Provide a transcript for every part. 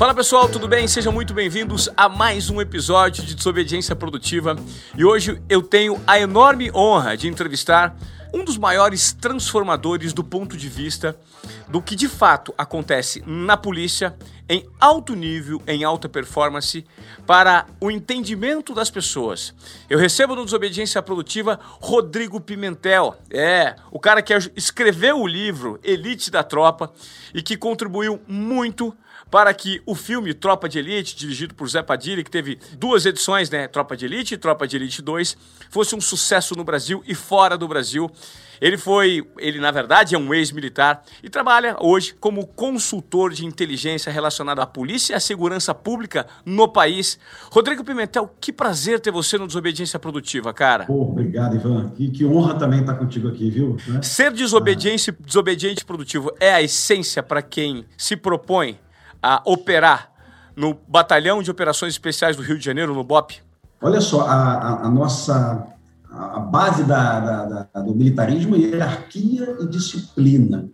Fala pessoal, tudo bem? Sejam muito bem-vindos a mais um episódio de Desobediência Produtiva. E hoje eu tenho a enorme honra de entrevistar um dos maiores transformadores do ponto de vista do que de fato acontece na polícia em alto nível, em alta performance, para o entendimento das pessoas. Eu recebo no Desobediência Produtiva Rodrigo Pimentel, é, o cara que escreveu o livro Elite da Tropa e que contribuiu muito para que o filme Tropa de Elite, dirigido por Zé Padilha, que teve duas edições, né, Tropa de Elite e Tropa de Elite 2, fosse um sucesso no Brasil e fora do Brasil. Ele foi, ele na verdade é um ex-militar e trabalha hoje como consultor de inteligência relacionado à polícia e à segurança pública no país. Rodrigo Pimentel, que prazer ter você no Desobediência Produtiva, cara. Pô, obrigado, Ivan. E que honra também estar contigo aqui, viu? Né? Ser desobediente, ah. desobediente produtivo é a essência para quem se propõe a operar no Batalhão de Operações Especiais do Rio de Janeiro, no BOP? Olha só, a, a, a nossa a base da, da, da, do militarismo é hierarquia e disciplina.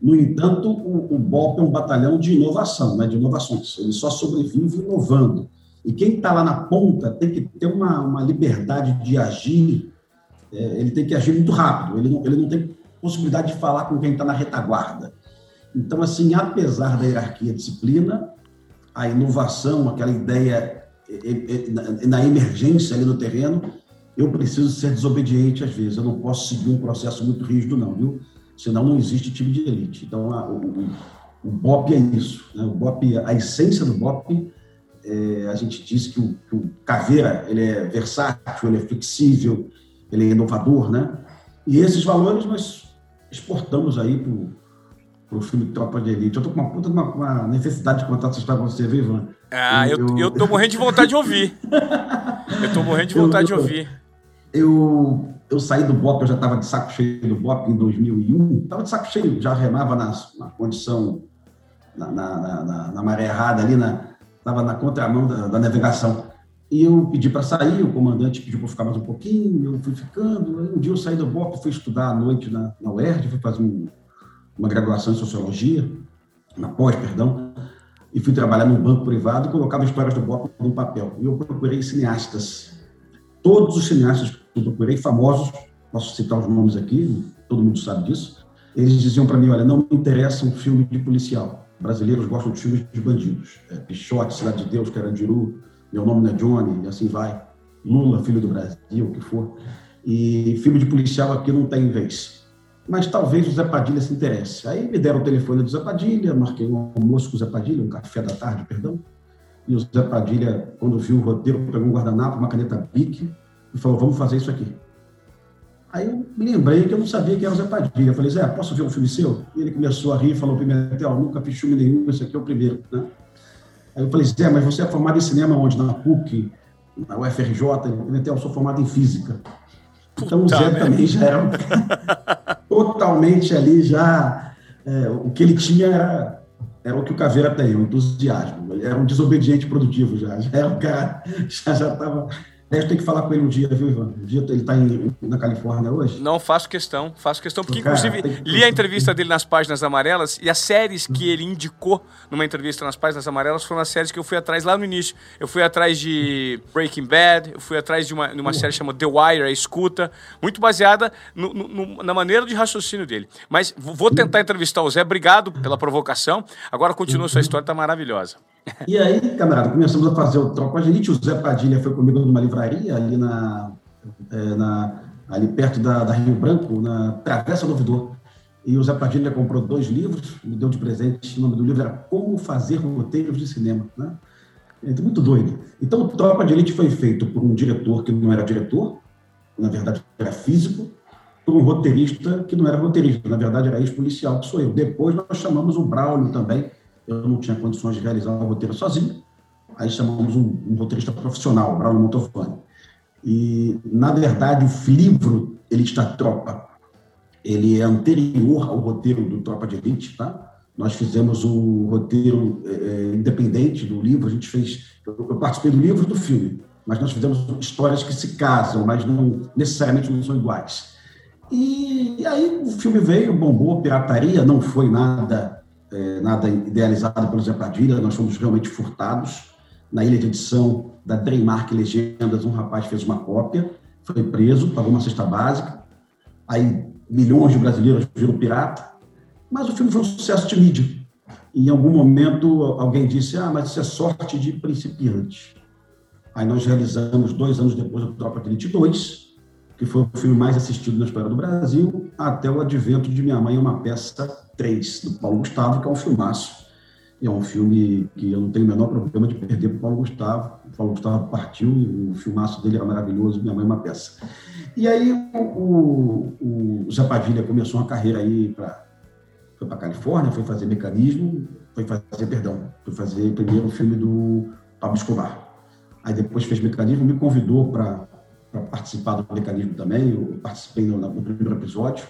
No entanto, o, o BOP é um batalhão de inovação, né, de inovações. Ele só sobrevive inovando. E quem está lá na ponta tem que ter uma, uma liberdade de agir, é, ele tem que agir muito rápido, ele não, ele não tem possibilidade de falar com quem está na retaguarda. Então, assim, apesar da hierarquia disciplina, a inovação, aquela ideia na emergência ali no terreno, eu preciso ser desobediente às vezes. Eu não posso seguir um processo muito rígido, não, viu? Senão não existe time de elite. Então, a, o, o BOP é isso. Né? O BOP, a essência do BOP, é, a gente diz que o, que o Caveira ele é versátil, ele é flexível, ele é inovador, né? E esses valores nós exportamos aí para o filme Tropa de Elite. Eu tô com uma puta uma, uma necessidade de contar essa história pra você, viu, Ivan? Ah, eu, eu, eu tô morrendo de vontade de ouvir. eu tô morrendo de vontade eu, de ouvir. Eu, eu saí do BOP, eu já estava de saco cheio do BOP em 2001. Estava de saco cheio, já remava na, na condição, na, na, na, na, maré errada ali, estava na, contramão da, da navegação. E eu pedi para sair, o comandante pediu para ficar mais um pouquinho, eu fui ficando. Aí um dia eu saí do BOP, fui estudar à noite na, na UERJ, fui fazer um, uma graduação em Sociologia, na pós, perdão, e fui trabalhar num banco privado e colocava histórias do BOP no papel. E eu procurei cineastas. Todos os cineastas que eu procurei, famosos, posso citar os nomes aqui, todo mundo sabe disso, eles diziam para mim, olha, não me interessa um filme de policial. Brasileiros gostam de filmes de bandidos. É, Pichote, Cidade de Deus, Carandiru, Meu Nome não é Johnny, e assim vai. Lula, Filho do Brasil, o que for. E filme de policial aqui não tem vez mas talvez o Zé Padilha se interesse. Aí me deram o telefone do Zé Padilha, marquei um almoço com o Zé Padilha, um café da tarde, perdão, e o Zé Padilha, quando viu o roteiro, pegou um guardanapo, uma caneta Bic e falou, vamos fazer isso aqui. Aí eu me lembrei que eu não sabia quem era o Zé Padilha. Eu falei, Zé, posso ver um filme seu? E ele começou a rir e falou, Pimentel, nunca fiz filme nenhum, esse aqui é o primeiro. Né? Aí eu falei, Zé, mas você é formado em cinema onde? Na PUC, na UFRJ? Pimentel, eu sou formado em física. Então o Zé também já era totalmente ali já é, o que ele tinha era, era o que o Caveira tem, um entusiasmo. Ele era um desobediente produtivo já. Já era um cara, já estava eu tenho que falar com ele um dia, viu, Ivan? Um dia ele está na Califórnia hoje. Não, faço questão, faço questão, porque Cara, inclusive que... li a entrevista dele nas páginas amarelas e as séries que ele indicou numa entrevista nas páginas amarelas foram as séries que eu fui atrás lá no início. Eu fui atrás de Breaking Bad, eu fui atrás de uma, de uma série chamada The Wire, a Escuta, muito baseada no, no, na maneira de raciocínio dele. Mas vou tentar entrevistar o Zé, obrigado pela provocação. Agora continua sua história, tá maravilhosa. E aí, camarada, começamos a fazer o Tropa Elite. O Zé Padilha foi comigo numa livraria ali, na, é, na ali perto da, da, Rio Branco, na Travessa do Ouvidor. E o Zé Padilha comprou dois livros, me deu de presente. O nome do livro era Como Fazer Roteiros de Cinema. Né? É muito doido. Então, o Tropa de Elite foi feito por um diretor que não era diretor, na verdade era físico, por um roteirista que não era roteirista, na verdade era ex-policial, que sou eu. Depois nós chamamos o Braulio também, eu não tinha condições de realizar o roteiro sozinho. Aí chamamos um, um roteirista profissional, Braulio Montofani. E, na verdade, o livro Elite da Tropa, ele é anterior ao roteiro do Tropa de Elite, tá? Nós fizemos o roteiro é, independente do livro, a gente fez... Eu, eu participei do livro e do filme, mas nós fizemos histórias que se casam, mas não necessariamente não são iguais. E, e aí o filme veio, bombou, pirataria, não foi nada é, nada idealizado pelo Zé Padilha, nós fomos realmente furtados. Na ilha de edição da Dreymark Legendas, um rapaz fez uma cópia, foi preso, pagou uma cesta básica. Aí milhões de brasileiros viram pirata. Mas o filme foi um sucesso de mídia. Em algum momento alguém disse: Ah, mas isso é sorte de principiante. Aí nós realizamos, dois anos depois, o Tropa de Elite 2, que foi o filme mais assistido na história do Brasil, até o advento de Minha Mãe é uma Peça 3, do Paulo Gustavo, que é um filmaço. É um filme que eu não tenho o menor problema de perder para o Paulo Gustavo. O Paulo Gustavo partiu o filmaço dele era maravilhoso, Minha Mãe é uma Peça. E aí o, o, o Zé Padilha começou uma carreira aí para foi para Califórnia, foi fazer mecanismo, foi fazer, perdão, foi fazer primeiro o filme do Pablo Escobar. Aí depois fez mecanismo, me convidou para participar do mecanismo também, eu participei no, no primeiro episódio.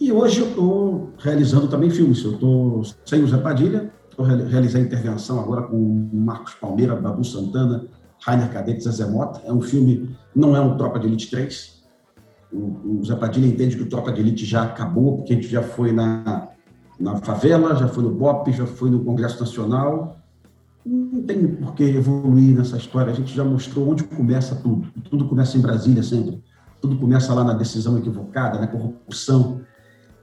E hoje eu estou realizando também filmes. Eu estou sem o Zé Padilha, estou realizando intervenção agora com Marcos Palmeira, Babu Santana, Rainer Cadete, Zezé Mota. É um filme, não é um Tropa de Elite 3. O, o Zé Padilha entende que o Tropa de Elite já acabou, porque a gente já foi na, na favela, já foi no BOP, já foi no Congresso Nacional. Não tem por que evoluir nessa história. A gente já mostrou onde começa tudo. Tudo começa em Brasília sempre. Tudo começa lá na decisão equivocada, na corrupção.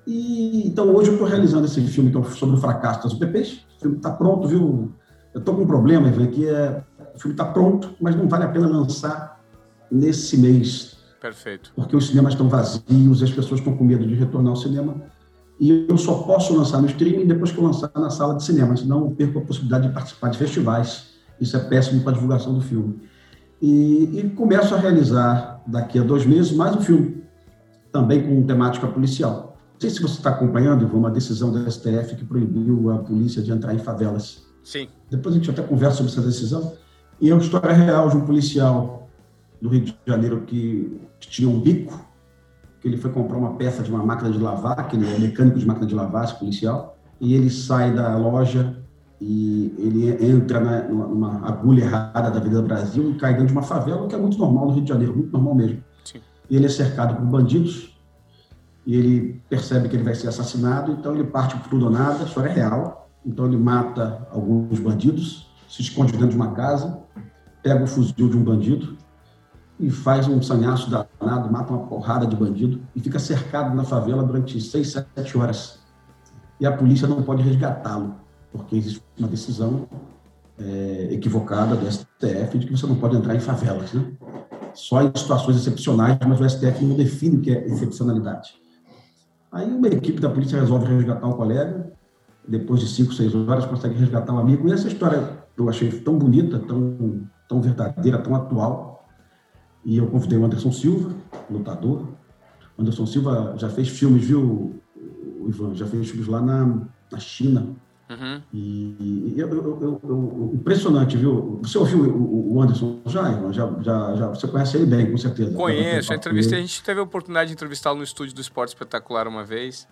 E, então, hoje eu estou realizando esse filme é sobre o fracasso das UPPs. O filme está pronto, viu? Eu estou com um problema, Ivan, que é o filme está pronto, mas não vale a pena lançar nesse mês. Perfeito. Porque os cinemas estão vazios, as pessoas estão com medo de retornar ao cinema. E eu só posso lançar no streaming depois que eu lançar na sala de cinema, senão eu perco a possibilidade de participar de festivais. Isso é péssimo para a divulgação do filme. E, e começo a realizar, daqui a dois meses, mais um filme, também com temática policial. Não sei se você está acompanhando, Ivan, uma decisão da STF que proibiu a polícia de entrar em favelas. Sim. Depois a gente até conversa sobre essa decisão. E é uma história real de um policial do Rio de Janeiro que, que tinha um bico, que ele foi comprar uma peça de uma máquina de lavar, que ele é mecânico de máquina de lavar, policial, e ele sai da loja e ele entra na, numa agulha errada da Avenida Brasil e cai dentro de uma favela, o que é muito normal no Rio de Janeiro, muito normal mesmo. Sim. E ele é cercado por bandidos, e ele percebe que ele vai ser assassinado, então ele parte por tudo ou nada, a história é real. Então ele mata alguns bandidos, se esconde dentro de uma casa, pega o fuzil de um bandido e faz um sanhaço danado, mata uma porrada de bandido e fica cercado na favela durante seis, sete horas. E a polícia não pode resgatá-lo, porque existe uma decisão é, equivocada do STF de que você não pode entrar em favelas, né? Só em situações excepcionais, mas o STF não define o que é excepcionalidade. Aí uma equipe da polícia resolve resgatar um colega, depois de cinco, seis horas consegue resgatar um amigo, e essa história eu achei tão bonita, tão, tão verdadeira, tão atual. E eu convidei o Anderson Silva, lutador. O Anderson Silva já fez filmes, viu, o Ivan? Já fez filmes lá na, na China. Uhum. E, eu, eu, eu, impressionante, viu? Você ouviu o, Anderson já, Ivan? Já, já, já, você conhece ele bem, com certeza. Conheço, a entrevista, a gente teve a oportunidade de entrevistá-lo no estúdio do Esporte Espetacular uma vez.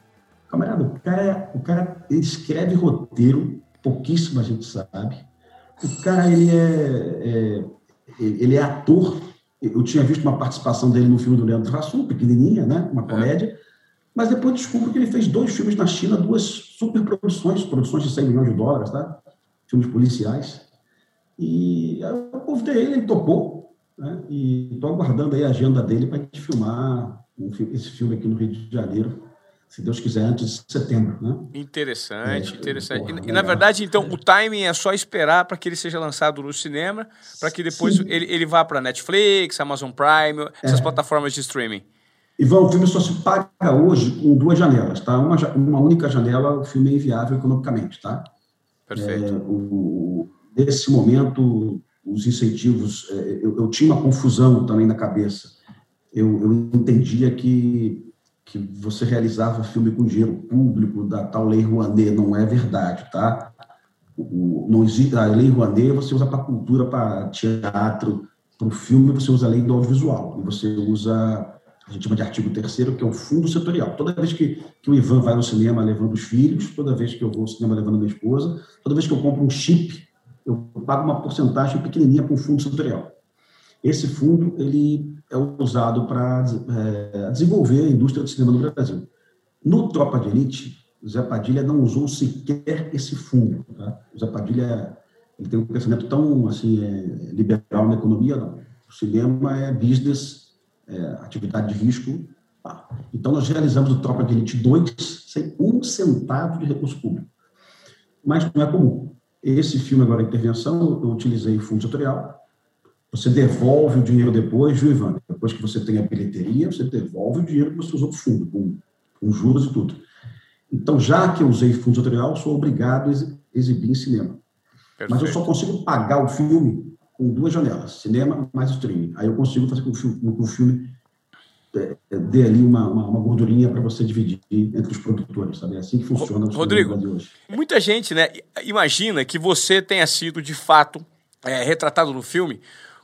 Camarada, o cara, o cara escreve roteiro, pouquíssima gente sabe o cara, ele é, é, ele é ator. Eu tinha visto uma participação dele no filme do Leandro Hassum, pequenininha, né? Uma é. comédia. É. Mas depois descubro que ele fez dois filmes na China, duas superproduções, produções de 100 milhões de dólares, tá? Filmes policiais. E eu convidei ele, ele topou. Né? E estou aguardando aí a agenda dele para a gente filmar esse filme aqui no Rio de Janeiro se Deus quiser, antes de setembro. Né? Interessante, é, interessante. Porra, e, e, na verdade, então, o timing é só esperar para que ele seja lançado no cinema, para que depois ele, ele vá para Netflix, Amazon Prime, essas é. plataformas de streaming. Ivan, o filme só se paga hoje com duas janelas, tá? Uma, uma única janela, o filme é inviável economicamente, tá? Perfeito. É, o, nesse momento, os incentivos, é, eu, eu, tinha uma confusão também na cabeça. Eu, eu entendia que que você realizava filme com dinheiro público da tal lei Rouanet, não é verdade, tá? O, não existe a lei Rouanet, você usa para cultura, para teatro, para o filme, você usa a lei do audiovisual, e você usa, a gente chama de artigo terceiro, que é o fundo setorial. Toda vez que, que o Ivan vai no cinema levando os filhos, toda vez que eu vou ao cinema levando minha esposa, toda vez que eu compro um chip, eu pago uma porcentagem pequenininha para o fundo setorial. Esse fundo, ele é usado para é, desenvolver a indústria do cinema no Brasil. No Tropa de Elite, Zé Padilha não usou sequer esse fundo. Tá? Zé Padilha ele tem um pensamento tão assim, é, liberal na economia, não. O cinema é business, é, atividade de risco. Tá? Então, nós realizamos o Tropa de Elite 2 sem um centavo de recurso público. Mas não é comum. Esse filme, agora, Intervenção, eu utilizei fundo setorial. Você devolve o dinheiro depois, viu, Ivan? Depois que você tem a bilheteria, você devolve o dinheiro que você usou do fundo, com, com juros e tudo. Então, já que eu usei fundo setorial, sou obrigado a exibir em cinema. Perfeito. Mas eu só consigo pagar o filme com duas janelas, cinema mais streaming. Aí eu consigo fazer com que o filme, com o filme é, é, dê ali uma, uma, uma gordurinha para você dividir entre os produtores, sabe? É assim que funciona o Rodrigo, hoje. muita gente né, imagina que você tenha sido, de fato, é, retratado no filme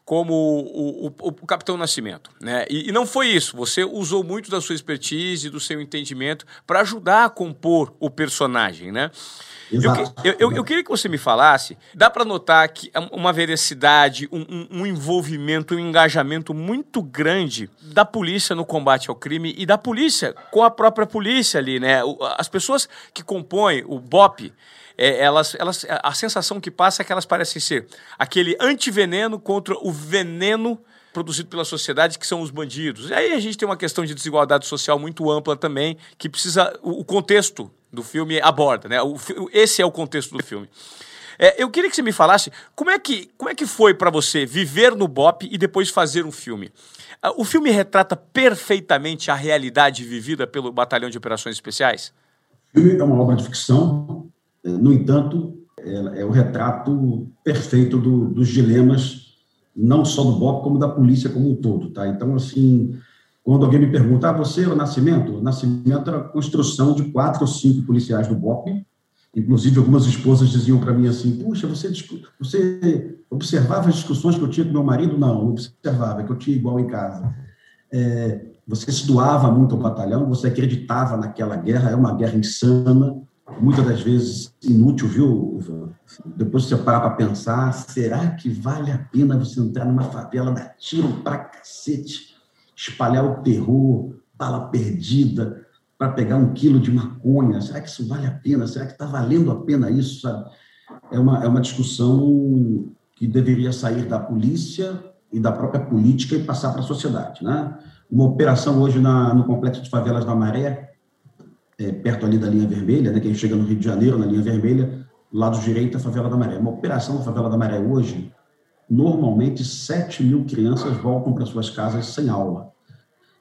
como o, o, o, Capitão Nascimento. Né? E, e, não foi isso. Você usou muito da sua expertise, e do seu entendimento para ajudar a compor o personagem. Né? Exato. Eu, eu, eu, queria que você me falasse, dá para notar que uma veracidade, um, um, um, envolvimento, um engajamento muito grande da polícia no combate ao crime e da polícia com a própria polícia ali, né? As pessoas que compõem o BOP, é, elas, elas, a sensação que passa é que elas parecem ser aquele antiveneno contra o veneno produzido pela sociedade, que são os bandidos. E aí a gente tem uma questão de desigualdade social muito ampla também, que precisa. O, contexto do filme aborda, né? O, esse é o contexto do filme. É, eu queria que você me falasse como é que, como é que foi para você viver no BOP e depois fazer um filme. Ah, o filme retrata perfeitamente a realidade vivida pelo Batalhão de Operações Especiais? O filme é uma obra de ficção, no entanto, é, é o retrato perfeito do, dos dilemas, não só do BOP, como da polícia como um todo. Tá? Então, assim, quando alguém me pergunta, ah, você é o Nascimento? O Nascimento era a construção de quatro ou cinco policiais do BOP, Inclusive, algumas esposas diziam para mim assim: Puxa, você, você observava as discussões que eu tinha com meu marido? Não, não observava, é que eu tinha igual em casa. É, você se doava muito ao batalhão, você acreditava naquela guerra, é uma guerra insana, muitas das vezes inútil, viu? Depois você parar para pensar, será que vale a pena você entrar numa favela, dar tiro para cacete, espalhar o terror, bala perdida, para pegar um quilo de maconha? Será que isso vale a pena? Será que está valendo a pena isso? Sabe? É, uma, é uma discussão que deveria sair da polícia e da própria política e passar para a sociedade. Né? Uma operação hoje na, no complexo de favelas da Maré, é, perto ali da linha vermelha, né, quem chega no Rio de Janeiro, na linha vermelha, lado direito, a favela da Maré. Uma operação da favela da Maré hoje, normalmente 7 mil crianças voltam para suas casas sem aula.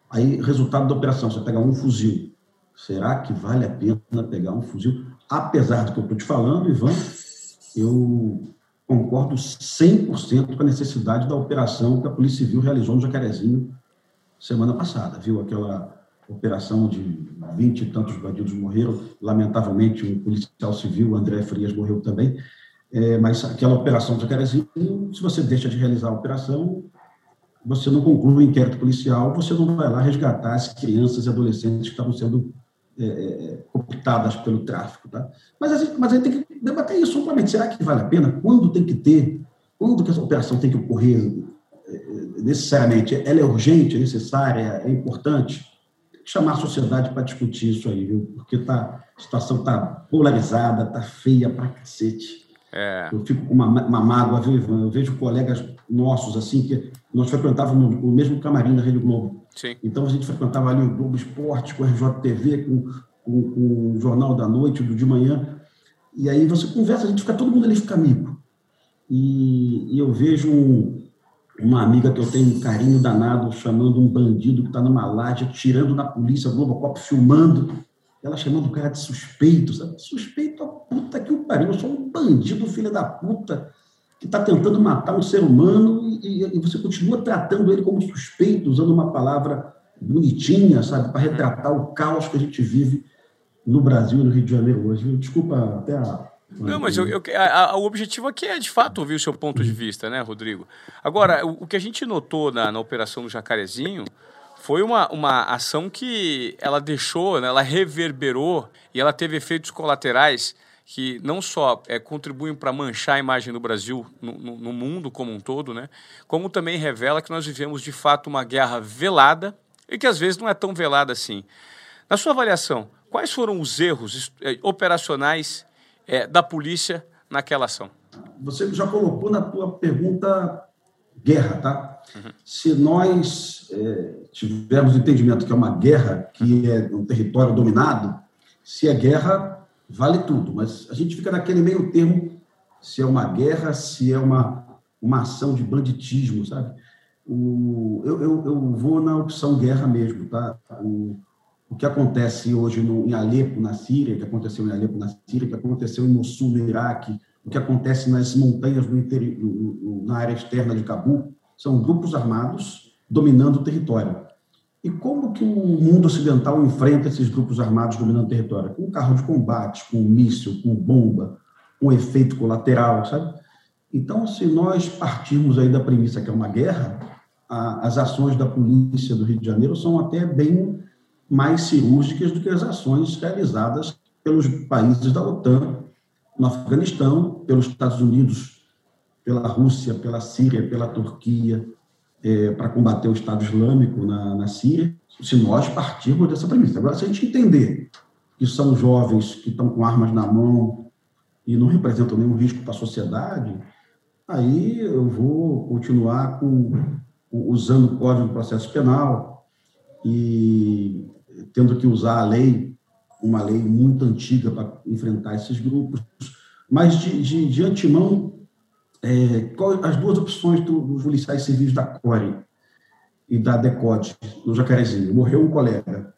Aí, resultado da operação, você pega um fuzil. Será que vale a pena pegar um fuzil? Apesar do que eu estou te falando, Ivan, eu concordo 100% com a necessidade da operação que a Polícia Civil realizou no Jacarezinho semana passada, viu? Aquela operação de vinte e tantos bandidos morreram, lamentavelmente um policial civil, André Frias, morreu também, é, mas aquela operação do Jacarezinho, se você deixa de realizar a operação, você não conclui o inquérito policial, você não vai lá resgatar as crianças e adolescentes que estavam sendo é, é pelo tráfico. Tá? Mas, a gente, mas a gente tem que debater isso amplamente. Será que vale a pena? Quando tem que ter? Quando que essa operação tem que ocorrer é, é, necessariamente? Ela é urgente, é necessária, é importante? Chamar a sociedade para discutir isso aí, viu? Porque tá, a situação está polarizada, está feia pra cacete. É. Eu fico com uma, uma mágoa, viu, Ivan? Eu vejo colegas nossos, assim, que nós frequentávamos o mesmo camarim da Rede Globo. Sim. Então a gente frequentava ali o Globo Esporte, com a RJTV, com, com, com o Jornal da Noite, do de manhã. E aí você conversa, a gente fica, todo mundo ali fica amigo. E, e eu vejo um, uma amiga que eu tenho um carinho danado, chamando um bandido que está numa laje, tirando na polícia, Globocop filmando, ela chamando o cara de suspeito, sabe? Suspeito a puta que o pariu, eu sou um bandido, filho da puta, que está tentando matar um ser humano e, e, você continua tratando ele como suspeito, usando uma palavra bonitinha, sabe, para retratar o caos que a gente vive no Brasil e no Rio de Janeiro hoje. Desculpa até a não, mas eu, eu, a, a, o objetivo aqui é, de fato, ouvir o seu ponto de vista, né, Rodrigo? Agora, o, o que a gente notou na, na Operação do Jacarezinho foi uma, uma ação que ela deixou, né, ela reverberou e ela teve efeitos colaterais que não só é, contribuem para manchar a imagem do Brasil no, no, no, mundo como um todo, né, como também revela que nós vivemos de fato uma guerra velada e que às vezes não é tão velada assim. Na sua avaliação, Quais foram os erros eh, operacionais é, da polícia naquela ação? Você já colocou na tua pergunta guerra, tá? Uhum. Se nós é, tivermos entendimento que é uma guerra, que é um território dominado, se é guerra, vale tudo. Mas a gente fica naquele meio termo, se é uma guerra, se é uma, uma ação de banditismo, sabe? O, eu, eu, eu vou na opção guerra mesmo, tá? O, o que acontece hoje no, em Alepo, na Síria, o que aconteceu em Alepo, na Síria, o que aconteceu em Mossul, no Iraque, o que acontece nas montanhas no interior, na área externa de Cabul, são grupos armados dominando o território. E como que o mundo ocidental enfrenta esses grupos armados dominando o território? Com carro de combate, com míssil, com bomba, com efeito colateral, sabe? Então, se nós partirmos aí da premissa que é uma guerra, a, as ações da polícia do Rio de Janeiro são até bem mais cirúrgicas do que as ações realizadas pelos países da OTAN no Afeganistão, pelos Estados Unidos, pela Rússia, pela Síria, pela Turquia, é, para combater o Estado Islâmico na, na Síria, se nós partirmos dessa premissa. Agora, se a gente entender que são jovens que estão com armas na mão e não representam nenhum risco para a sociedade, aí eu vou continuar com, usando o Código de Processo Penal e tendo que usar a lei uma lei muito antiga para enfrentar esses grupos, mas de, de, de antemão, é, qual, as duas opções do, dos policiais civis da CORE e da DECODE, no Jacarezinho. Morreu um colega,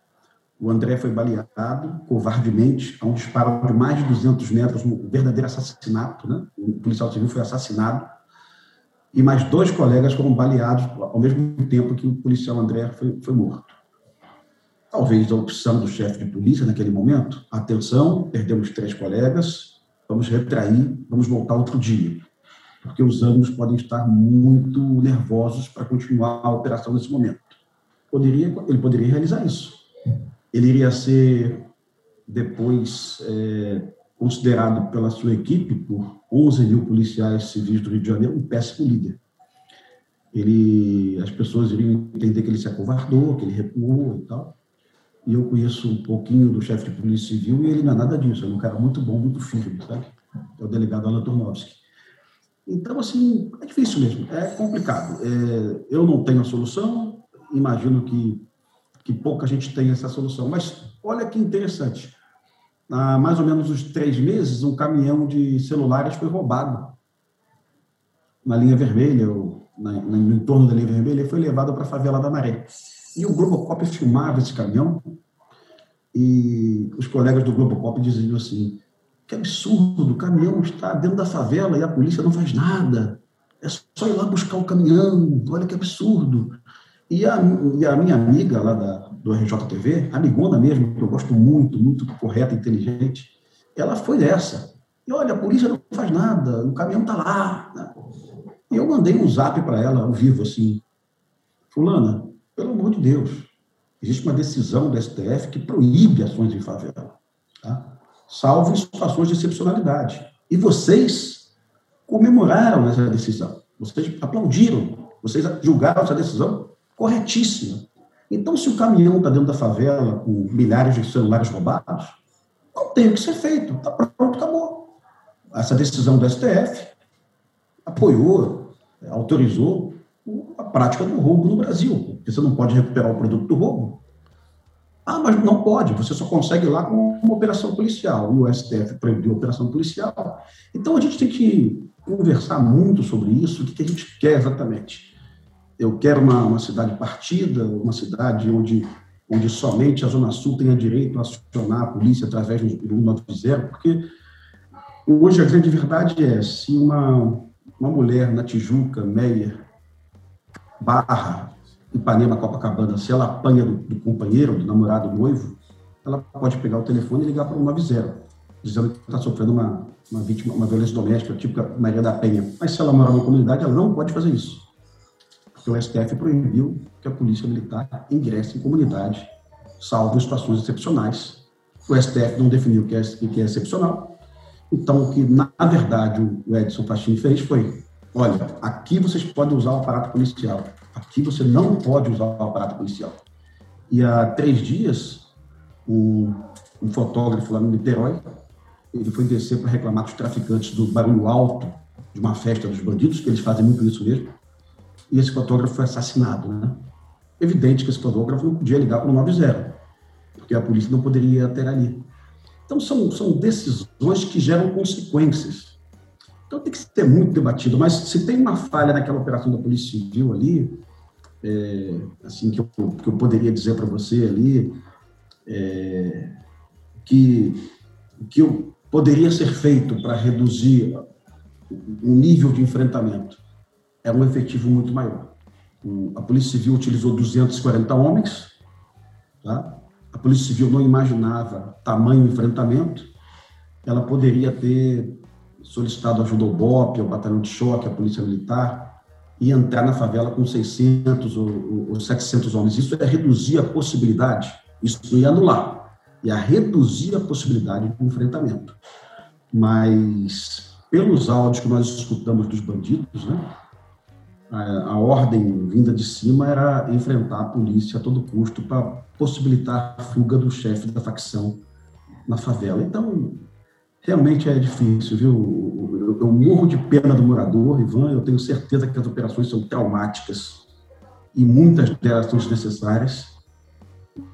o André foi baleado covardemente a um disparo de mais de 200 metros, um verdadeiro assassinato, né? O policial civil foi assassinado e mais dois colegas foram baleados ao mesmo tempo que o policial André foi, foi morto talvez a opção do chefe de polícia naquele momento, atenção, perdemos três colegas, vamos retrair, vamos voltar outro dia, porque os ânimos podem estar muito nervosos para continuar a operação nesse momento. Poderia, ele poderia realizar isso. Ele iria ser depois é, considerado pela sua equipe, por 11 mil policiais civis do Rio de Janeiro, um péssimo líder. Ele, as pessoas iriam entender que ele se acovardou, que ele recuou e tal e eu conheço um pouquinho do chefe de polícia civil e ele não é nada disso, é um cara muito bom, muito firme, sabe? É o delegado Alan Tornovski. Então, assim, é difícil mesmo, é complicado. É, eu não tenho a solução, imagino que, que pouca gente tem essa solução, mas olha que interessante. Há mais ou menos uns três meses, um caminhão de celulares foi roubado na linha vermelha, ou na, no entorno da linha vermelha, e foi levado para a favela da Maré. E o Globocop filmava esse caminhão e os colegas do Globocop diziam assim, que absurdo, o caminhão está dentro da favela e a polícia não faz nada. É só ir lá buscar o caminhão, olha que absurdo. E a, e a minha amiga lá da, do RJTV, amigona mesmo, que eu gosto muito, muito correta, inteligente, ela foi dessa. E olha, a polícia não faz nada, o caminhão está lá. E eu mandei um zap para ela, ao vivo, assim, fulana, pelo amor de Deus, existe uma decisão do STF que proíbe ações em favela, tá? salvo em situações de excepcionalidade. E vocês comemoraram essa decisão, vocês aplaudiram, vocês julgaram essa decisão corretíssima. Então, se o caminhão está dentro da favela com milhares de celulares roubados, não tem o que ser feito, está pronto, acabou. Essa decisão do STF apoiou, autorizou a prática do roubo no Brasil, porque você não pode recuperar o produto do roubo. Ah, mas não pode, você só consegue lá com uma operação policial, e o STF proibiu a operação policial. Então a gente tem que conversar muito sobre isso, o que a gente quer exatamente. Eu quero uma, uma cidade partida, uma cidade onde, onde somente a Zona Sul tenha direito a acionar a polícia através do 190, porque hoje a grande verdade é, se uma, uma mulher na Tijuca, Meia, Barra, Ipanema, Copacabana, se ela apanha do, do companheiro, do namorado, do noivo, ela pode pegar o telefone e ligar para o 90, dizendo que está sofrendo uma, uma vítima, uma violência doméstica, tipo Maria da Penha. Mas se ela mora numa comunidade, ela não pode fazer isso. Porque o STF proibiu que a polícia militar ingresse em comunidade, salvo em situações excepcionais. O STF não definiu o que é, que é excepcional. Então, o que, na verdade, o Edson Fachin fez foi olha, aqui vocês podem usar o aparato policial, aqui você não pode usar o aparato policial. E há três dias, o, um fotógrafo lá no Niterói, ele foi descer para reclamar dos traficantes do barulho alto de uma festa dos bandidos, que eles fazem muito isso mesmo, e esse fotógrafo foi assassinado, né? Evidente que esse fotógrafo não podia ligar para o 90, porque a polícia não poderia ter ali. Então, são, são decisões que geram consequências. Então, tem que ser muito debatido. Mas se tem uma falha naquela operação da Polícia Civil ali, é, assim, que eu, que eu poderia dizer para você ali, é, que, que eu, poderia ser feito para reduzir o nível de enfrentamento é um efetivo muito maior. A Polícia Civil utilizou 240 homens, tá? a Polícia Civil não imaginava tamanho enfrentamento, ela poderia ter solicitado ajuda ao BOP, ao Batalhão de Choque, à Polícia Militar, e entrar na favela com 600 ou, ou 700 homens. Isso é reduzir a possibilidade, isso ia anular, ia reduzir a possibilidade de enfrentamento. Mas, pelos áudios que nós escutamos dos bandidos, né, a, a ordem vinda de cima era enfrentar a polícia a todo custo para possibilitar a fuga do chefe da facção na favela. Então, realmente é difícil, viu? Eu, eu morro de pena do morador, Ivan, eu tenho certeza que as operações são traumáticas e muitas delas são desnecessárias,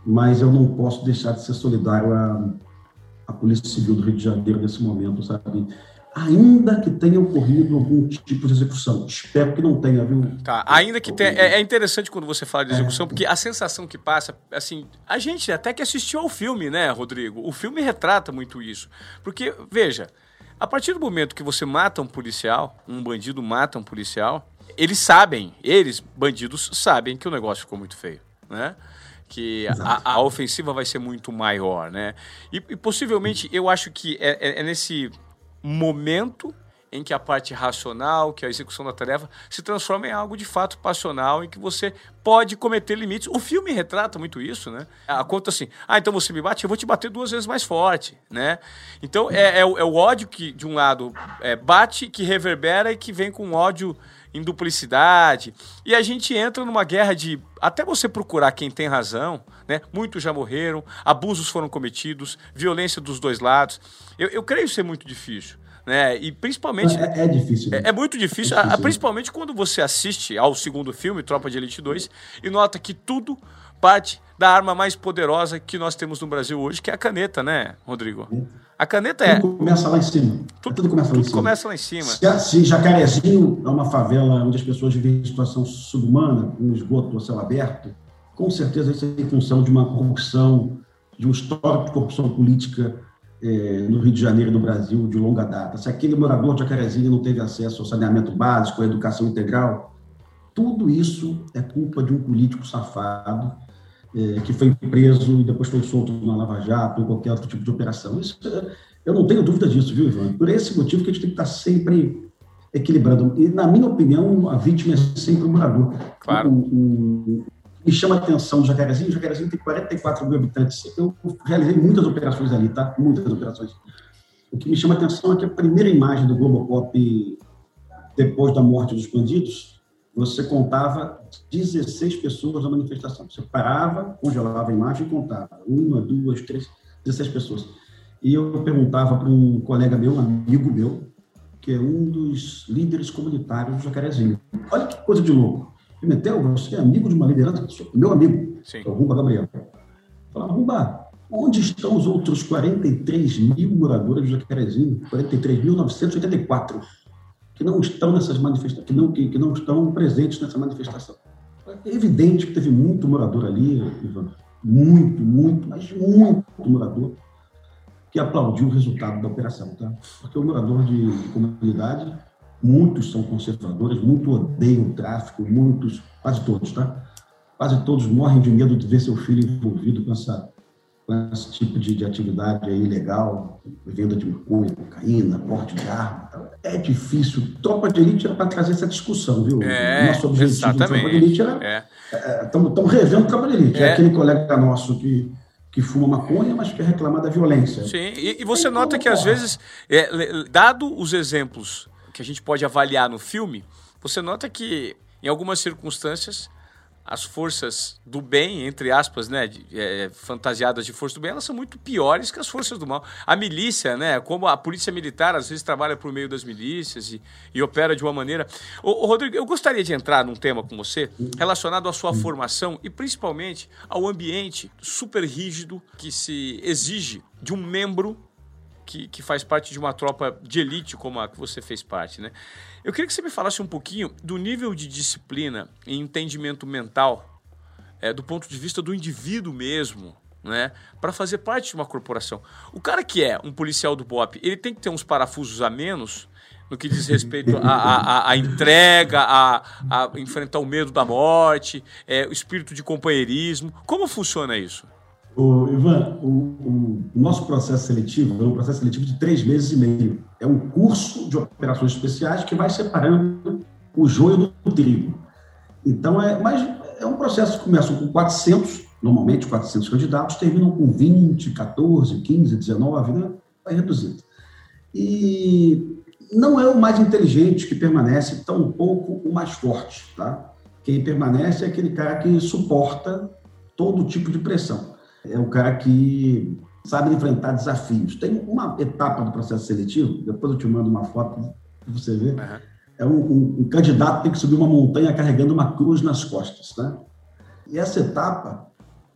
mas eu não posso deixar de ser solidário à, à Polícia Civil do Rio de Janeiro nesse momento, sabe? Ainda que tenha ocorrido algum tipo de execução. Espero que não tenha, viu? Tá, ainda que tenha. É, é interessante quando você fala de execução, é. porque a sensação que passa, assim, a gente até que assistiu ao filme, né, Rodrigo? O filme retrata muito isso. Porque, veja, a partir do momento que você mata um policial, um bandido mata um policial, eles sabem, eles, bandidos, sabem que o negócio ficou muito feio, né? que a, a, ofensiva vai ser muito maior, né? E, e possivelmente eu acho que é, é, é nesse momento em que a parte racional, que é a execução da tarefa, se transforma em algo de fato passional, em que você pode cometer limites. O filme retrata muito isso, né? A conta assim, ah, então você me bate, eu vou te bater duas vezes mais forte, né? Então é, é, é o ódio que, de um lado, é, bate, que reverbera e que vem com ódio em duplicidade. E a gente entra numa guerra de até você procurar quem tem razão, né? Muitos já morreram, abusos foram cometidos, violência dos dois lados. Eu, eu creio ser muito difícil. Né? E principalmente. É, é difícil. Né? É, é, muito difícil, é difícil, principalmente quando você assiste ao segundo filme, Tropa de Elite 2, e nota que tudo parte da arma mais poderosa que nós temos no Brasil hoje, que é a caneta, né, Rodrigo? A caneta é. Tudo começa lá em cima. Tudo, tudo começa lá em cima. começa lá em cima. Se, se Jacarezinho é uma favela onde as pessoas vivem em situação subhumana, com um esgoto a céu aberto, com certeza isso é em função de uma corrupção, de um histórico de corrupção política é, no Rio de Janeiro e no Brasil de longa data. Se aquele morador de Jacarezinho não teve acesso ao saneamento básico, à educação integral, tudo isso é culpa de um político safado é, que foi preso e depois foi solto na Lava Jato ou qualquer outro tipo de operação. Isso, é, eu não tenho dúvida disso, viu, Ivan? Por esse motivo que a gente tem que estar sempre equilibrando. E, na minha opinião, a vítima é sempre o morador. Claro. O, o, me chama a atenção do Jacarezinho. O Jacarezinho tem 44 mil habitantes. Eu realizei muitas operações ali, tá? Muitas operações. O que me chama a atenção é que a primeira imagem do Globocop depois da morte dos bandidos, você contava 16 pessoas na manifestação. Você parava, congelava a imagem e contava. Uma, duas, três, 16 pessoas. E eu perguntava para um colega meu, um amigo meu, que é um dos líderes comunitários do Jacarezinho. Olha que coisa de louco. Pimentel, você é amigo de uma liderança, meu amigo, Sim. é o Rumba Gabriel. Falava, Rumba, onde estão os outros 43 mil moradores do Jacarezinho? 43.984 que não estão nessas manifestações, que não, que, que não estão presentes nessa manifestação. É evidente que teve muito morador ali, Ivan, muito, muito, mas muito morador que aplaudiu o resultado da operação, tá? Porque o morador de, de comunidade Muitos são conservadores, muitos odeiam o tráfico, muitos, quase todos, tá? Quase todos morrem de medo de ver seu filho envolvido com, essa, com esse tipo de, de atividade aí ilegal, venda de maconha, cocaína, porte de arma. É difícil. Tropa de elite era para trazer essa discussão, viu? É, nosso objetivo exatamente. Tropa de elite era. Estamos é. é, revendo Tropa de elite. É. é aquele colega nosso que que fuma maconha, mas quer reclamar da violência. Sim, e, e você nota que às vezes, é, dado os exemplos que a gente pode avaliar no filme, você nota que, em algumas circunstâncias, as forças do bem, entre aspas, né, de, é, fantasiadas de força do bem, elas são muito piores que as forças do mal. A milícia, né, como a polícia militar às vezes trabalha por meio das milícias e, e opera de uma maneira. Ô, ô, Rodrigo, eu gostaria de entrar num tema com você relacionado à sua formação e principalmente ao ambiente super rígido que se exige de um membro que, que faz parte de uma tropa de elite como a que você fez parte, né? Eu queria que você me falasse um pouquinho do nível de disciplina e entendimento mental é, do ponto de vista do indivíduo mesmo, né? Para fazer parte de uma corporação. O cara que é um policial do BOP, ele tem que ter uns parafusos a menos no que diz respeito à entrega, a, a, enfrentar o medo da morte, é, o espírito de companheirismo. Como funciona isso? O, Ivan, o, o, nosso processo seletivo é um processo seletivo de três meses e meio. É um curso de operações especiais que vai separando o joio do trigo. Então, é, mas é um processo que começa com 400, normalmente 400 candidatos, terminam com 20, 14, 15, 19, né? vai reduzindo. E não é o mais inteligente que permanece, tão pouco o mais forte. Tá? Quem permanece é aquele cara que suporta todo tipo de pressão é o cara que sabe enfrentar desafios. Tem uma etapa do processo seletivo, depois eu te mando uma foto para você ver. Uhum. É um, um, um, candidato que tem que subir uma montanha carregando uma cruz nas costas, né? E essa etapa,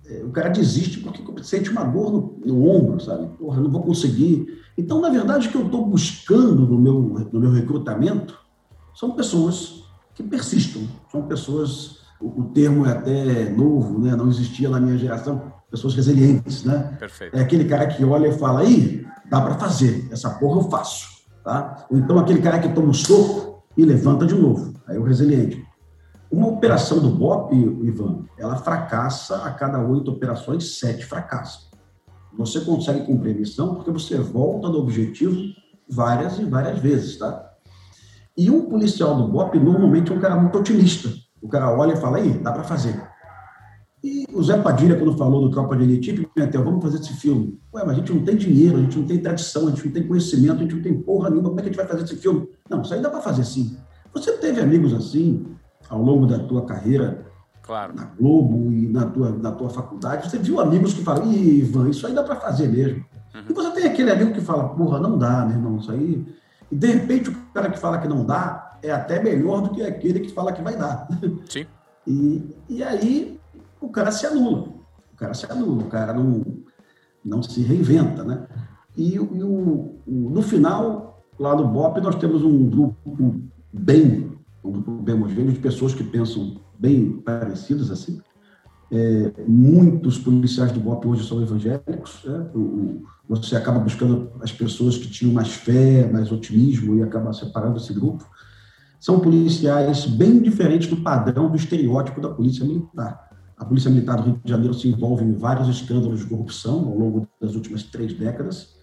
é, o cara desiste porque sente uma dor no, no ombro, sabe? Porra, não vou conseguir. Então, na verdade, o que eu estou buscando no meu, no meu recrutamento são pessoas que persistam, são pessoas o, termo é até novo, né? não existia na minha geração, pessoas resilientes, né? Perfeito. É aquele cara que olha e fala, aí, dá para fazer, essa porra eu faço, tá? Ou então aquele cara que toma um soco e levanta de novo, aí o resiliente. Uma operação do BOP, Ivan, ela fracassa a cada oito operações, sete fracassam. Você consegue cumprir a missão porque você volta do objetivo várias e várias vezes, tá? E um policial do BOP normalmente é um cara muito otimista. O cara olha e fala, aí, dá para fazer. E o Zé Padilha, quando falou do Tropa de Elite, Pimentel, vamos fazer esse filme. Ué, mas a gente não tem dinheiro, a gente não tem tradição, a gente não tem conhecimento, a gente não tem porra nenhuma, como é que a gente vai fazer esse filme? Não, isso aí dá para fazer sim. Você teve amigos assim, ao longo da tua carreira, claro. na Globo e na tua, na tua faculdade, você viu amigos que falam, Ih, Ivan, isso aí dá para fazer mesmo. Uhum. E você tem aquele amigo que fala, porra, não dá, meu irmão, isso aí... E, de repente, o cara que fala que não dá, é até melhor do que aquele que fala que vai dar. Sim. E, e aí o cara se anula. O cara se anula, o cara não, não se reinventa, né? E, e o, o, no final, lá no BOP, nós temos um grupo bem, um grupo bem homogêneo de pessoas que pensam bem parecidas, assim. É, muitos policiais do BOP hoje são evangélicos. Né? O, o, você acaba buscando as pessoas que tinham mais fé, mais otimismo e acaba separando esse grupo são policiais bem diferentes do padrão do estereótipo da polícia militar. A Polícia Militar do Rio de Janeiro se envolve em vários escândalos de corrupção ao longo das últimas três décadas,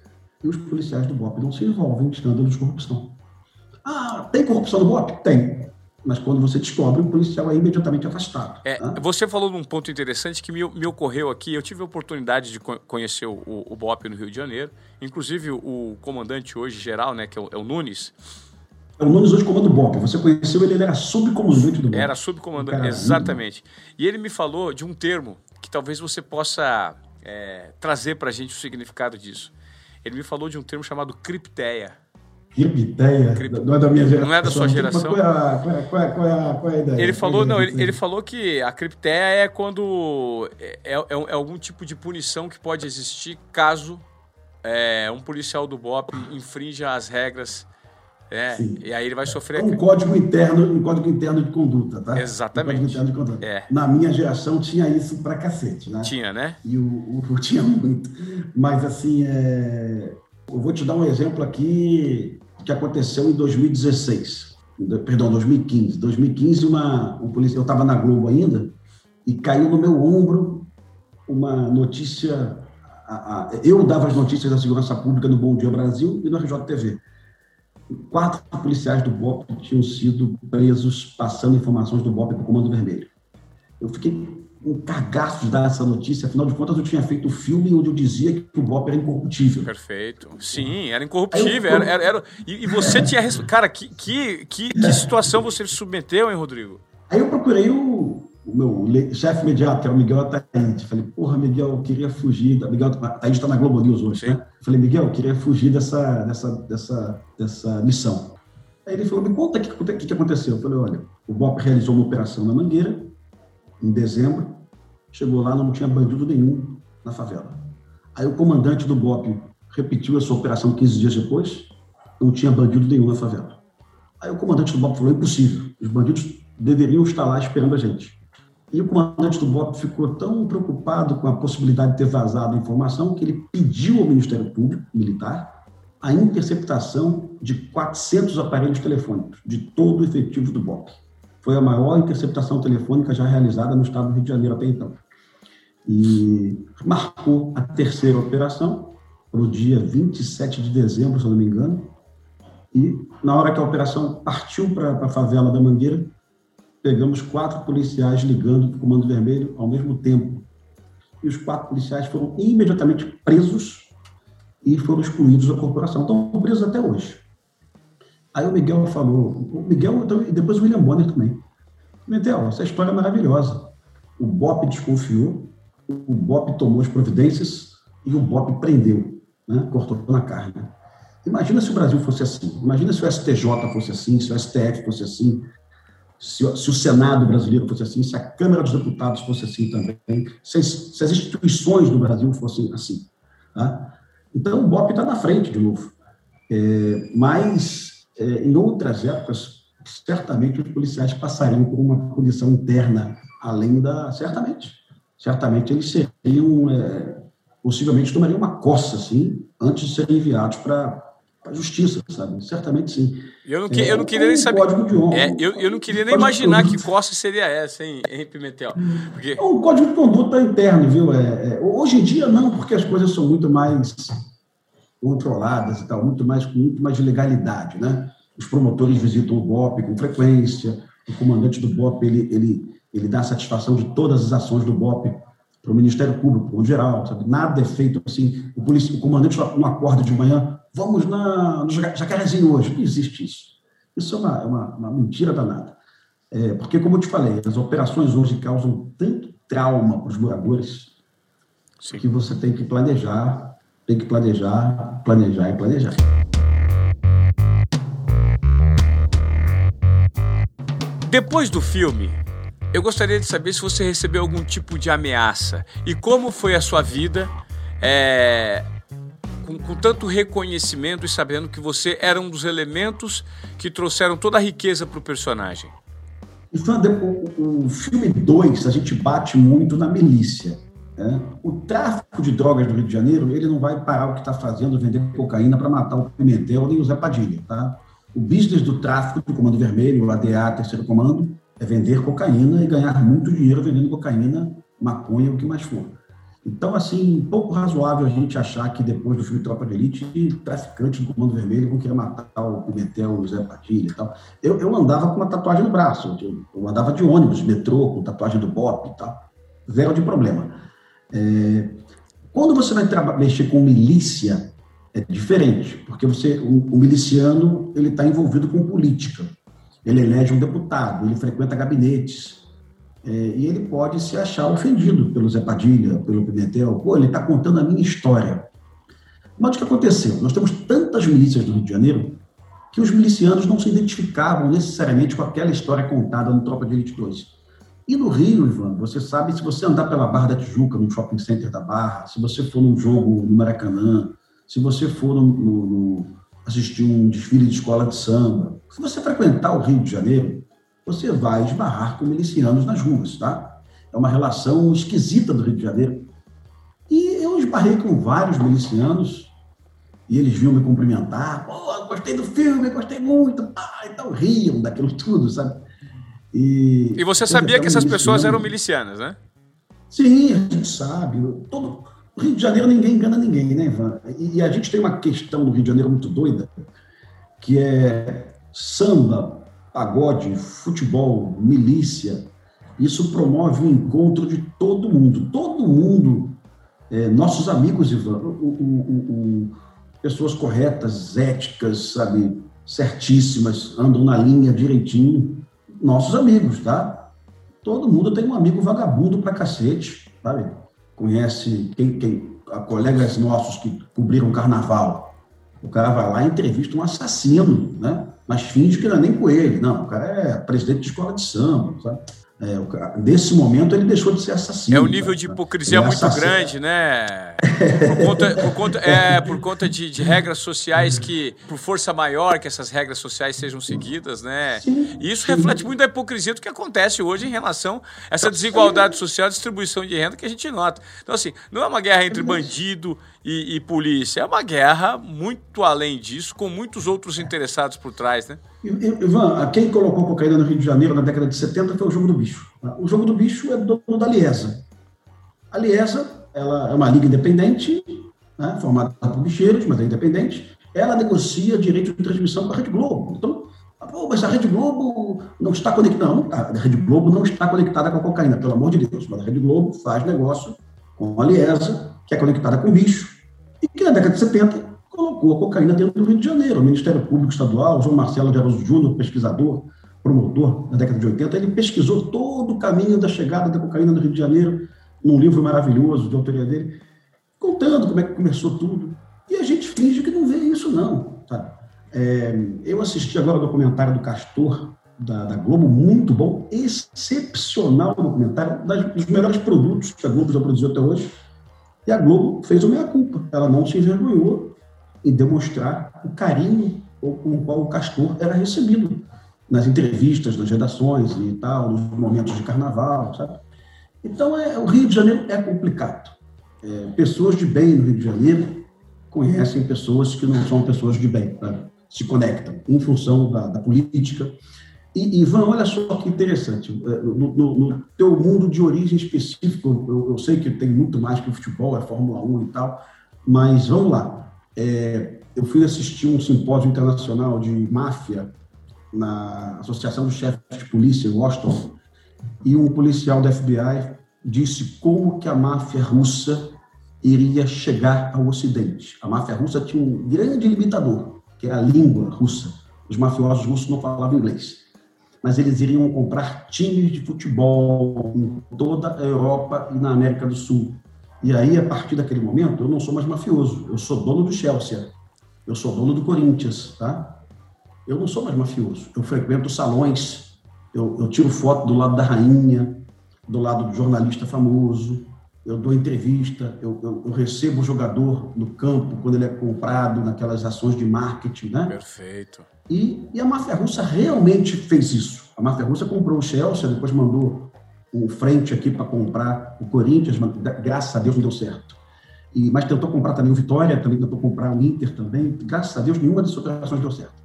e os policiais do BOP não se envolvem em escândalos de corrupção. Ah, tem corrupção no BOP? Tem. Mas quando você descobre, o policial é imediatamente afastado. É, né? Você falou num ponto interessante que me, me, ocorreu aqui. Eu tive a oportunidade de conhecer o, o, BOP no Rio de Janeiro. Inclusive, o comandante hoje, geral, né, que é o, é o Nunes, o Nunes hoje comanda o BOP. Você conheceu ele, ele era subcomandante do BOP. Era subcomandante, exatamente. E ele me falou de um termo que talvez você possa é, trazer para a gente o significado disso. Ele me falou de um termo chamado cripteia. Cripteia? Não é da minha geração. Não é da sua geração. Qual é a, qual é, qual é, qual é a, qual é a ideia? Ele falou, não, ele, ele, falou que a cripteia é quando é, é, é, algum tipo de punição que pode existir caso é, um policial do BOP infrinja as regras é, Sim. e aí ele vai sofrer. É um código interno, um código interno de conduta, tá? Exatamente. Um de conduta. É. Na minha geração tinha isso pra cacete, né? Tinha, né? E o, o tinha muito. Mas assim, é... eu vou te dar um exemplo aqui que aconteceu em 2016. Perdão, 2015. 2015, uma, um policial, eu estava na Globo ainda, e caiu no meu ombro uma notícia. A, a, eu dava as notícias da segurança pública no Bom Dia Brasil e no RJTV quatro policiais do BOP tinham sido presos passando informações do BOP para o Comando Vermelho. Eu fiquei um cagaço de dar essa notícia, afinal de contas eu tinha feito o um filme onde eu dizia que o BOP era incorruptível. Perfeito. Sim, era incorruptível. Eu, era, era, era, e, e, você tinha... Cara, que, que, que, que situação você se submeteu, hein, Rodrigo? Aí eu procurei o, o meu chefe imediato, que era o Miguel Ataíde. Falei, porra, Miguel, eu queria fugir. Da... Miguel Ataíde está na Globo News hoje, né? Falei, Miguel, eu queria fugir dessa, dessa, dessa, dessa missão. Aí ele falou, me conta o que, que, que aconteceu. Eu falei, olha, o BOP realizou uma operação na Mangueira, em dezembro, chegou lá, não tinha bandido nenhum na favela. Aí o comandante do BOP repetiu essa operação 15 dias depois, não tinha bandido nenhum na favela. Aí o comandante do BOP falou, impossível, os bandidos deveriam estar lá esperando a gente. E o comandante do BOP ficou tão preocupado com a possibilidade de ter vazado a informação que ele pediu ao Ministério Público Militar a interceptação de 400 aparelhos telefônicos de todo o efetivo do BOP. Foi a maior interceptação telefônica já realizada no estado do Rio de Janeiro até então. E marcou a terceira operação para o dia 27 de dezembro, se eu não me engano. E na hora que a operação partiu para a favela da Mangueira, pegamos quatro policiais ligando para o Comando Vermelho ao mesmo tempo. E os quatro policiais foram imediatamente presos e foram excluídos da corporação. Estão presos até hoje. Aí o Miguel falou, o Miguel então, e depois o William Bonner também. Mentel, essa história é maravilhosa. O BOP desconfiou, o BOP tomou as providências e o BOP prendeu, né? cortou na carne. Imagina se o Brasil fosse assim. Imagina se o STJ fosse assim, se o STF fosse assim, se, se, o Senado brasileiro fosse assim, se a Câmara dos Deputados fosse assim também, se, se as instituições do Brasil fossem assim. Tá? Então, o BOP está na frente, de novo. É, mas, é, em outras épocas, certamente os policiais passariam por uma punição interna, além da. Certamente. Certamente eles seriam. É, possivelmente tomariam uma coça, assim, antes de serem enviados para a justiça, sabe? Certamente sim. Eu não, que, é, eu não queria nem saber. é, eu, eu não queria nem imaginar que costa seria essa, hein, hein Pimentel? Porque... É um código de conduta interno, viu? É, é, hoje em dia, não, porque as coisas são muito mais controladas e tal, muito mais, com muito mais de legalidade, né? Os promotores visitam o BOP com frequência, o comandante do BOP, ele, ele, ele dá satisfação de todas as ações do BOP para o Ministério Público, em geral, sabe? Nada é feito assim, o, policia, o comandante não acorda de manhã, vamos na, no Jacarezinho hoje. Não existe isso. Isso é uma, é uma, uma mentira danada. É, porque, como eu te falei, as operações hoje causam tanto trauma para os moradores Sim. que você tem que planejar, tem que planejar, planejar e planejar. Depois do filme, eu gostaria de saber se você recebeu algum tipo de ameaça e como foi a sua vida é, com, com, tanto reconhecimento e sabendo que você era um dos elementos que trouxeram toda a riqueza para o personagem? O, o filme 2, a gente bate muito na milícia. Né? O tráfico de drogas do Rio de Janeiro, ele não vai parar o que está fazendo, vender cocaína para matar o Pimentel nem o Zé Padilha. Tá? O business do tráfico do Comando Vermelho, o ADA, Terceiro Comando, é vender cocaína e ganhar muito dinheiro vendendo cocaína, maconha, o que mais for. Então, assim, pouco razoável a gente achar que depois do filme Tropa de Elite, traficantes do Comando Vermelho vão querer matar o Pimentel, o Zé Padilha e tal. Eu, eu andava com uma tatuagem no braço, eu, andava de ônibus, metrô, com tatuagem do BOP e tal. Zero de problema. É, quando você vai mexer com milícia, é diferente, porque você, o, o miliciano ele está envolvido com política. Ele elege um deputado, ele frequenta gabinetes, é, e ele pode se achar ofendido pelo Zé Padilha, pelo Pimentel. Pô, ele está contando a minha história. Mas o que aconteceu? Nós temos tantas milícias no Rio de Janeiro que os milicianos não se identificavam necessariamente com aquela história contada no Tropa de Elite 2. E no Rio, Ivan, você sabe, se você andar pela Barra da Tijuca, no shopping center da Barra, se você for num jogo no Maracanã, se você for no, no, no assistir um desfile de escola de samba, se você frequentar o Rio de Janeiro, você vai esbarrar com milicianos nas ruas, tá? É uma relação esquisita do Rio de Janeiro. E eu esbarrei com vários milicianos e eles vinham me cumprimentar. Pô, gostei do filme, gostei muito. Ah, então riam daquilo tudo, sabe? E, e você sabia que essas pessoas eram milicianas, né? Sim, a gente sabe. Todo, no Rio de Janeiro ninguém engana ninguém, né, Ivan? E, e a gente tem uma questão no Rio de Janeiro muito doida, que é samba, pagode, futebol, milícia, isso promove o encontro de todo mundo. Todo mundo, é, nossos amigos, Ivan, o, o, o, pessoas corretas, éticas, sabe, certíssimas, andam na linha direitinho, nossos amigos, tá? todo mundo tem um amigo vagabundo pra cacete, sabe? Conhece quem, quem colegas nossos que cobriram carnaval. O cara vai lá e entrevista um assassino, né? Mas finge que não é nem com ele. Não, o cara é presidente de escola de samba, sabe? É, cara, nesse momento ele deixou de ser assassino. É um nível de hipocrisia é muito grande, né? Por conta, por conta, é, por conta de, de, regras sociais que, por força maior que essas regras sociais sejam seguidas, né? Sim, e isso sim. reflete muito a hipocrisia do que acontece hoje em relação a essa desigualdade social, distribuição de renda que a gente nota. Então, assim, não é uma guerra entre bandido e, e polícia, é uma guerra muito além disso, com muitos outros interessados por trás, né? Ivan, quem colocou cocaína no Rio de Janeiro na década de 70 foi o Jogo do Bicho. O Jogo do Bicho é dono da Liesa. A Liesa ela é uma liga independente, né, formada por bicheiros, mas é independente. Ela negocia direito de transmissão com a Rede Globo. Então, Pô, mas a Rede Globo não está conectada. Não, a Rede Globo não está conectada com a cocaína, pelo amor de Deus. Mas a Rede Globo faz negócio com a Liesa, que é conectada com o bicho, que na década de 70 colocou a cocaína dentro do Rio de Janeiro. O Ministério Público Estadual, João Marcelo de Araújo Júnior, pesquisador, promotor na década de 80, ele pesquisou todo o caminho da chegada da cocaína no Rio de Janeiro, num livro maravilhoso de autoria dele, contando como é que começou tudo. E a gente finge que não vê isso, não. É, eu assisti agora o documentário do Castor, da, da, Globo, muito bom, excepcional documentário, um dos melhores produtos que a Globo já produziu até hoje. E a Globo fez o meia-culpa. Ela não se envergonhou em demonstrar o carinho com o qual o Castor era recebido nas entrevistas, nas redações e tal, nos momentos de carnaval, sabe? Então, é, o Rio de Janeiro é complicado. É, pessoas de bem no Rio de Janeiro conhecem pessoas que não são pessoas de bem, né? se conectam em função da, da política. E, Ivan, olha só que interessante. É, no, no, no teu mundo de origem específico, eu, eu, sei que tem muito mais que o futebol, é Fórmula 1 e tal, mas vamos lá. É, eu fui assistir um simpósio internacional de máfia na Associação dos Chefes de Polícia em Washington e um policial da FBI disse como que a máfia russa iria chegar ao Ocidente. A máfia russa tinha um grande limitador, que era a língua russa. Os mafiosos russos não falavam inglês. Mas eles iriam comprar times de futebol em toda a Europa e na América do Sul. E aí, a partir daquele momento, eu não sou mais mafioso. Eu sou dono do Chelsea. Eu sou dono do Corinthians, tá? Eu não sou mais mafioso. Eu frequento salões. Eu, eu tiro foto do lado da rainha, do lado do jornalista famoso. Eu dou entrevista. Eu, eu, eu recebo o jogador no campo quando ele é comprado naquelas ações de marketing, né? Perfeito. E, e a máfia russa realmente fez isso. A máfia russa comprou o Chelsea, depois mandou o frente aqui para comprar o Corinthians, mas graças a Deus não deu certo. E, mas tentou comprar também o Vitória, também tentou comprar o Inter também. Graças a Deus, nenhuma dessas operações deu certo.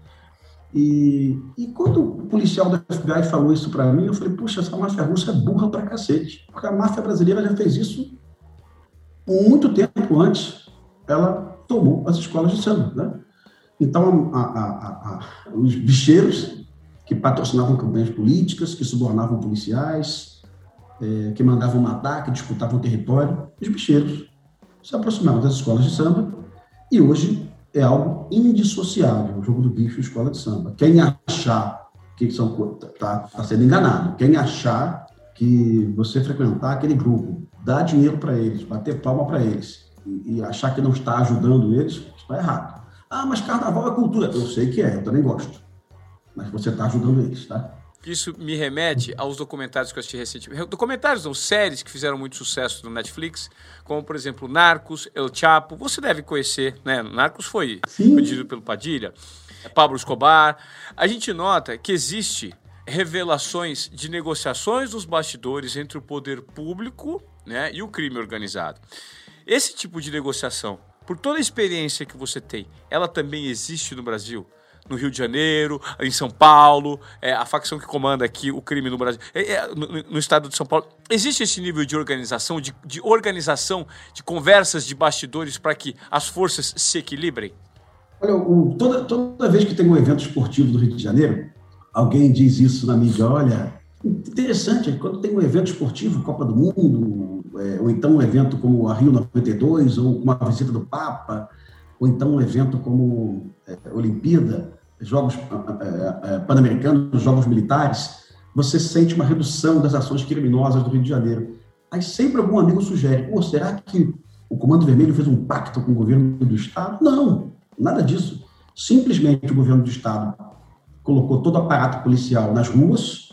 E, e quando o policial da FBI falou isso para mim, eu falei, puxa, essa máfia russa é burra pra cacete. Porque a máfia brasileira já fez isso muito tempo antes. Ela tomou as escolas de samba, né? Então, a, a, a, os bicheiros que patrocinavam campanhas políticas, que subornavam policiais, é, que mandavam matar, que disputavam território, os bicheiros se aproximavam das escolas de samba e hoje é algo indissociável, o jogo do bicho e escola de samba. Quem achar que são está tá sendo enganado. Quem achar que você frequentar aquele grupo, dar dinheiro para eles, bater palma para eles e, e, achar que não está ajudando eles, está errado. Ah, mas carnaval é cultura. Eu sei que é, eu também gosto. Mas você está ajudando eles, tá? Isso me remete aos documentários que eu assisti recentemente. Documentários ou séries que fizeram muito sucesso no Netflix, como, por exemplo, Narcos, El Chapo. Você deve conhecer, né? Narcos foi, dirigido pelo Padilha, Pablo Escobar. A gente nota que existe revelações de negociações dos bastidores entre o poder público né, e o crime organizado. Esse tipo de negociação, por toda a experiência que você tem, ela também existe no Brasil? no Rio de Janeiro, em São Paulo, é, a facção que comanda aqui o crime no Brasil, é, é, no, no, estado de São Paulo. Existe esse nível de organização, de, de organização, de conversas de bastidores para que as forças se equilibrem? Olha, o, toda, toda vez que tem um evento esportivo do Rio de Janeiro, alguém diz isso na mídia, olha, interessante, quando tem um evento esportivo, Copa do Mundo, é, ou então um evento como a Rio 92, ou uma visita do Papa, ou então um evento como é, Olimpíada, Jogos é, é, Pan-Americanos, Jogos Militares, você sente uma redução das ações criminosas do Rio de Janeiro. Aí sempre algum amigo sugere, Pô, será que o Comando Vermelho fez um pacto com o governo do Estado? Não, nada disso. Simplesmente o governo do Estado colocou todo o aparato policial nas ruas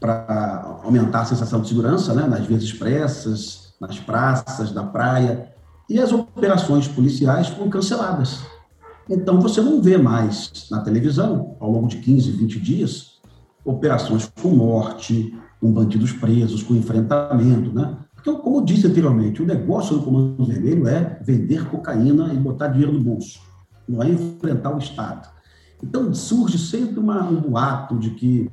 para aumentar a sensação de segurança, né, nas vias expressas, nas praças, na praia, e as operações policiais foram canceladas. Então, você não vê mais na televisão, ao longo de 15, 20 dias, operações com morte, com bandidos presos, com enfrentamento, né? Porque, como eu disse anteriormente, o negócio do Comando Vermelho é vender cocaína e botar dinheiro no bolso, não é enfrentar o Estado. Então, surge sempre uma, um boato de que,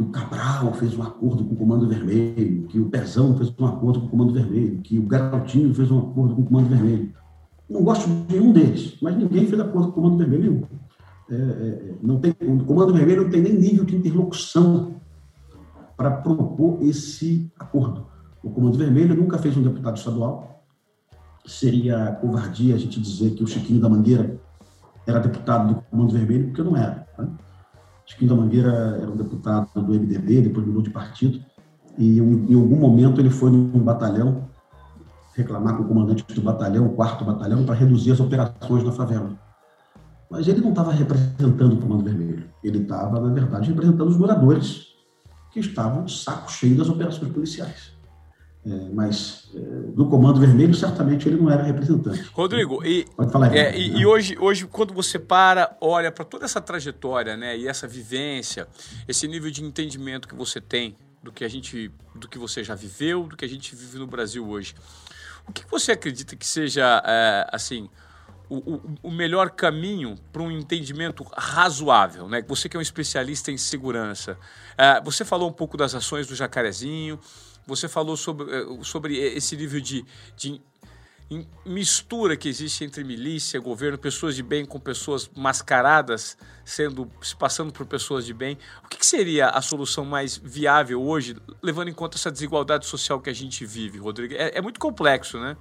que o Cabral fez um acordo com o Comando Vermelho, que o Pezão fez um acordo com o Comando Vermelho, que o Garotinho fez um acordo com o Comando Vermelho. Não gosto de nenhum deles, mas ninguém fez acordo com o Comando Vermelho. É, é, não tem, o Comando Vermelho não tem nem nível de interlocução para propor esse acordo. O Comando Vermelho nunca fez um deputado estadual. Seria covardia a gente dizer que o Chiquinho da Mangueira era deputado do Comando Vermelho, porque não era. Né? Chiquinho da Mangueira era um deputado do MDB, depois mudou de partido, e em algum momento ele foi num batalhão reclamar com o comandante do batalhão, o quarto batalhão, para reduzir as operações na favela. Mas ele não estava representando o Comando Vermelho. Ele estava, na verdade, representando os moradores que estavam saco cheio das operações policiais. É, mas é, do Comando Vermelho, certamente ele não era representante. Rodrigo, e, Pode falar, é, e, e, hoje, hoje, quando você para, olha para toda essa trajetória, né, e essa vivência, esse nível de entendimento que você tem do que a gente, do que você já viveu, do que a gente vive no Brasil hoje, o que você acredita que seja, é, assim, o, o, o, melhor caminho para um entendimento razoável, né? Você que é um especialista em segurança, é, você falou um pouco das ações do Jacarezinho, você falou sobre, é, sobre esse nível de, de mistura que existe entre milícia, governo, pessoas de bem com pessoas mascaradas, sendo se passando por pessoas de bem. O que, que seria a solução mais viável hoje, levando em conta essa desigualdade social que a gente vive, Rodrigo? É, é muito complexo, né?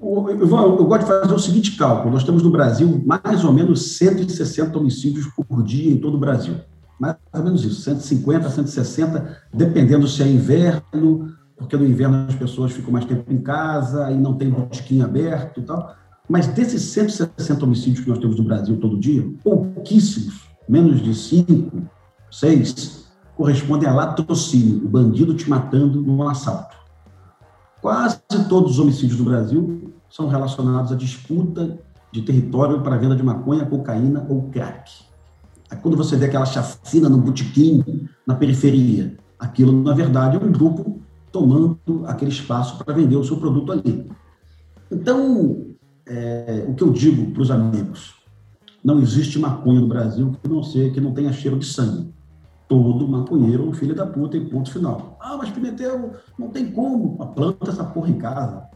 Eu, eu, gosto de fazer o seguinte cálculo: nós temos no Brasil mais ou menos 160 homicídios por dia em todo o Brasil. Mais ou menos isso, 150, 160, dependendo se é inverno, porque no inverno as pessoas ficam mais tempo em casa e não tem botiquim aberto e tal. Mas desses 160 homicídios que nós temos no Brasil todo dia, pouquíssimos, menos de 5, 6, correspondem a latrocínio, o bandido te matando num assalto. Quase todos os homicídios do Brasil são relacionados à disputa de território para venda de maconha, cocaína ou crack. Quando você vê aquela chacina no botequim, na periferia, aquilo, na verdade, é um grupo tomando aquele espaço para vender o seu produto ali. Então, é, o que eu digo para os amigos, não existe maconha no Brasil que não, seja, que não tenha cheiro de sangue. Todo maconheiro é um filho da puta e ponto final. Ah, mas Pimentel, não tem como. Planta essa porra em casa.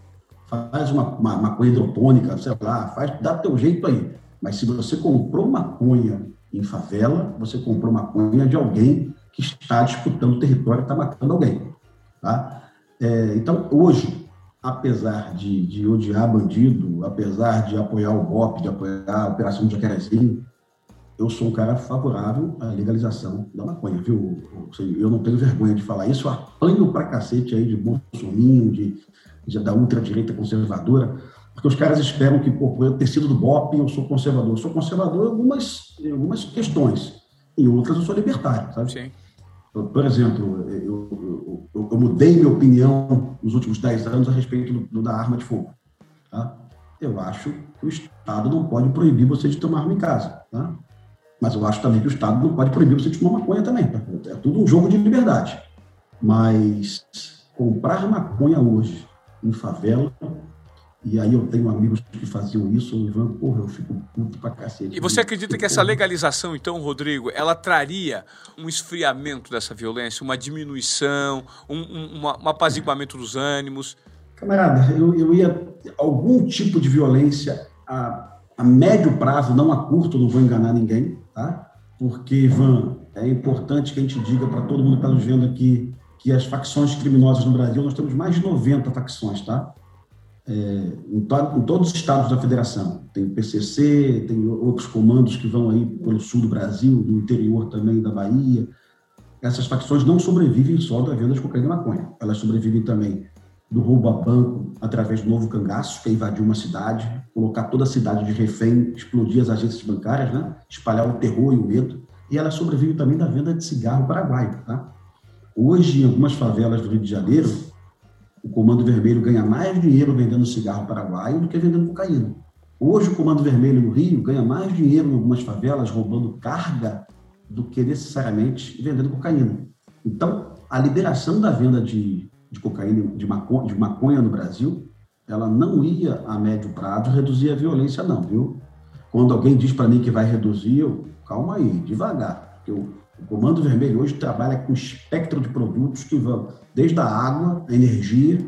Faz uma, uma maconha hidropônica, sei lá, faz, dá teu jeito aí. Mas se você comprou maconha em favela, você comprou maconha de alguém que está disputando território está matando alguém. Tá? É, então, hoje, apesar de, de odiar bandido, apesar de apoiar o BOP, de apoiar a Operação Jacarezinho, eu sou um cara favorável à legalização da maconha, viu? Eu não tenho vergonha de falar isso, eu apanho pra cacete aí de Bolsonaro, de, de, da ultradireita conservadora, porque os caras esperam que, pô, eu ter sido do BOP, eu sou conservador. Eu sou conservador em algumas, em algumas questões, em outras eu sou libertário, sabe? Sim. Por exemplo, eu, eu, eu, mudei minha opinião nos últimos 10 anos a respeito do, do, da arma de fogo. Tá? Eu acho que o Estado não pode proibir você de tomar arma em casa. Tá? Mas eu acho também que o Estado não pode proibir você de tomar maconha também. Tá? É tudo um jogo de liberdade. Mas comprar maconha hoje em favela e aí eu tenho amigos que faziam isso, o Ivan, porra, eu fico puto pra cacete. E você acredita que essa legalização, então, Rodrigo, ela traria um esfriamento dessa violência, uma diminuição, um, um, um apaziguamento dos ânimos? Camarada, eu, eu ia. Algum tipo de violência a, a médio prazo, não a curto, não vou enganar ninguém, tá? Porque, Ivan, é importante que a gente diga para todo mundo que está nos vendo aqui que as facções criminosas no Brasil, nós temos mais de 90 facções, tá? É, em, em, todos os estados da federação. Tem o PCC, tem outros comandos que vão aí pelo sul do Brasil, no interior também da Bahia. essas facções não sobrevivem só da venda de cocaína e maconha. Elas sobrevivem também do roubo a banco através do novo cangaço, que é invadir uma cidade, colocar toda a cidade de refém, explodir as agências bancárias, né? espalhar o terror e o medo. E ela sobrevive também da venda de cigarro paraguaio. Tá? Hoje, em algumas favelas do Rio de Janeiro, o Comando Vermelho ganha mais dinheiro vendendo cigarro paraguaio do que vendendo cocaína. Hoje, o Comando Vermelho no Rio ganha mais dinheiro em algumas favelas roubando carga do que necessariamente vendendo cocaína. Então, a liberação da venda de de cocaína, de maconha, de maconha no Brasil, ela não ia a médio prazo reduzir a violência, não, viu? Quando alguém diz para mim que vai reduzir, eu, calma aí, devagar. Porque o, o Comando Vermelho hoje trabalha com espectro de produtos que vão desde a água, a energia,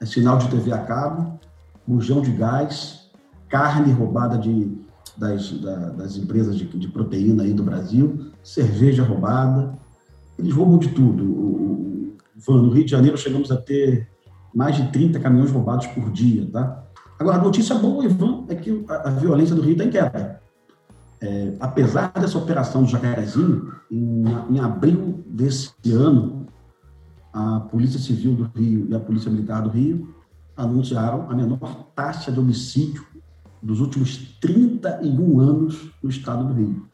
é sinal de TV a cabo, bujão de gás, carne roubada de, das, da, das empresas de, de, proteína aí do Brasil, cerveja roubada. Eles roubam de tudo. O, no Rio de Janeiro chegamos a ter mais de 30 caminhões roubados por dia, tá? Agora, a notícia boa, Ivan, é que a, a violência do Rio está em queda. É, apesar dessa operação do Jacarezinho, em, em, abril desse ano, a Polícia Civil do Rio e a Polícia Militar do Rio anunciaram a menor taxa de homicídio dos últimos 31 anos no estado do Rio.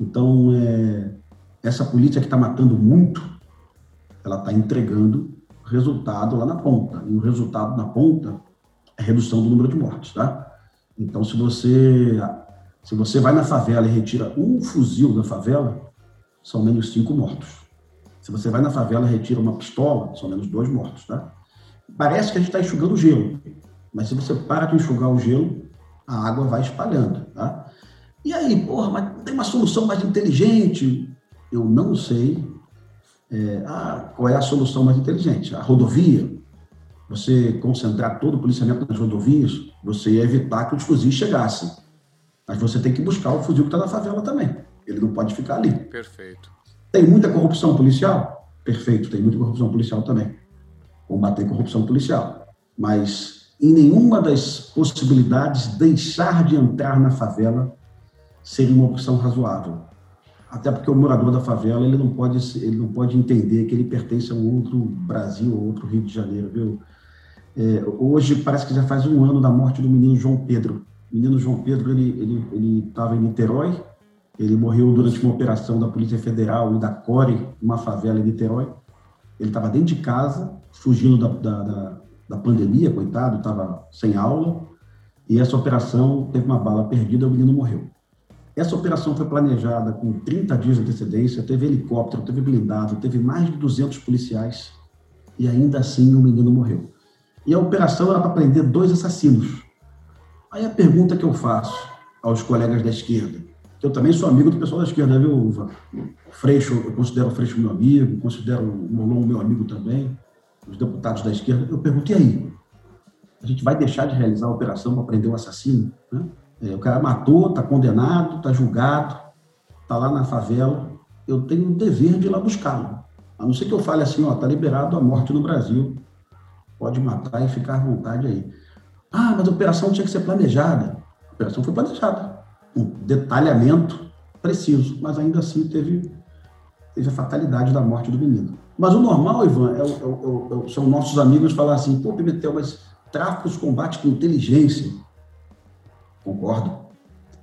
Então, é, essa polícia que está matando muito ela está entregando resultado lá na ponta. E o resultado na ponta é redução do número de mortes, tá? Então, se você se você vai na favela e retira um fuzil da favela, são menos cinco mortos. Se você vai na favela e retira uma pistola, são menos dois mortos, tá? Parece que a gente está enxugando gelo, mas se você para de enxugar o gelo, a água vai espalhando, tá? E aí, porra, mas tem uma solução mais inteligente? Eu não sei, é, ah, qual é a solução mais inteligente? A rodovia, você concentrar todo o policiamento nas rodovias, você ia evitar que os fuzis chegassem. Mas você tem que buscar o fuzil que está na favela também. Ele não pode ficar ali. Perfeito. Tem muita corrupção policial? Perfeito, tem muita corrupção policial também. Combater corrupção policial. Mas em nenhuma das possibilidades deixar de entrar na favela seria uma opção razoável até porque o morador da favela ele não pode ele não pode entender que ele pertence a um outro Brasil ou outro Rio de Janeiro viu é, hoje parece que já faz um ano da morte do menino João Pedro o menino João Pedro ele ele ele estava em Niterói ele morreu durante uma operação da Polícia Federal e da Core uma favela em Niterói ele estava dentro de casa fugindo da, da, da, da pandemia coitado estava sem aula e essa operação teve uma bala perdida o menino morreu essa operação foi planejada com 30 dias de antecedência, teve helicóptero, teve blindado, teve mais de 200 policiais e ainda assim o menino morreu. E a operação era para prender dois assassinos. Aí a pergunta que eu faço aos colegas da esquerda, que eu também sou amigo do pessoal da esquerda, viu, Uva? Freixo, eu considero o Freixo meu amigo, considero o Molon meu amigo também, os deputados da esquerda. Eu pergunto, e aí? A gente vai deixar de realizar a operação para prender o assassino? Né? É, o cara matou, está condenado, está julgado, está lá na favela. Eu tenho o dever de ir lá buscá-lo. A não ser que eu fale assim, ó, está liberado a morte no Brasil. Pode matar e ficar à vontade aí. Ah, mas a operação tinha que ser planejada. A operação foi planejada. Um detalhamento preciso, mas ainda assim teve, teve a fatalidade da morte do menino. Mas o normal, Ivan, é, é, é, são nossos amigos falar assim, pô, Pimentel, mas tráfico se combate com inteligência. Concordo.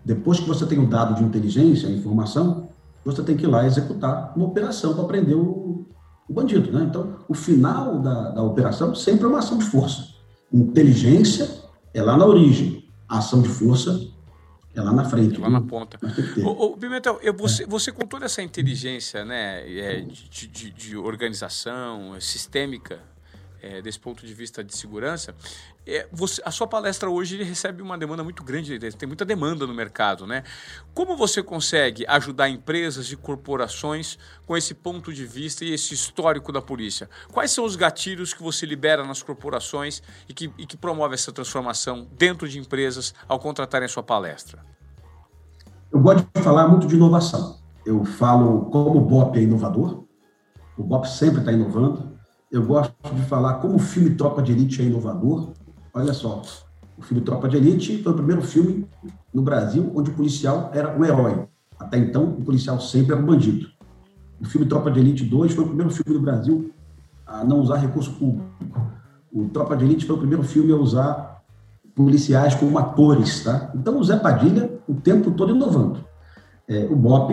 Depois que você tem o dado de inteligência, a informação, você tem que ir lá executar uma operação para prender o, o bandido. Né? Então, o final da, da operação sempre é uma ação de força. Inteligência é lá na origem, a ação de força é lá na frente. Lá na ponta. Ô, ô, Pimentel, eu, você, é. você com toda essa inteligência né, é, de, de, de organização, sistêmica, é, desse ponto de vista de segurança, é, você, a sua palestra hoje recebe uma demanda muito grande, tem muita demanda no mercado, né? Como você consegue ajudar empresas e corporações com esse ponto de vista e esse histórico da polícia? Quais são os gatilhos que você libera nas corporações e que, e que promove essa transformação dentro de empresas ao contratarem a sua palestra? Eu gosto de falar muito de inovação. Eu falo como o BOP é inovador, o BOP sempre está inovando, eu gosto de falar como o filme Tropa de Elite é inovador. Olha só, o filme Tropa de Elite foi o primeiro filme no Brasil onde o policial era um herói. Até então, o policial sempre era um bandido. O filme Tropa de Elite 2 foi o primeiro filme do Brasil a não usar recurso público. O Tropa de Elite foi o primeiro filme a usar policiais como atores, tá? Então o Zé Padilha o tempo todo inovando. É, o BOP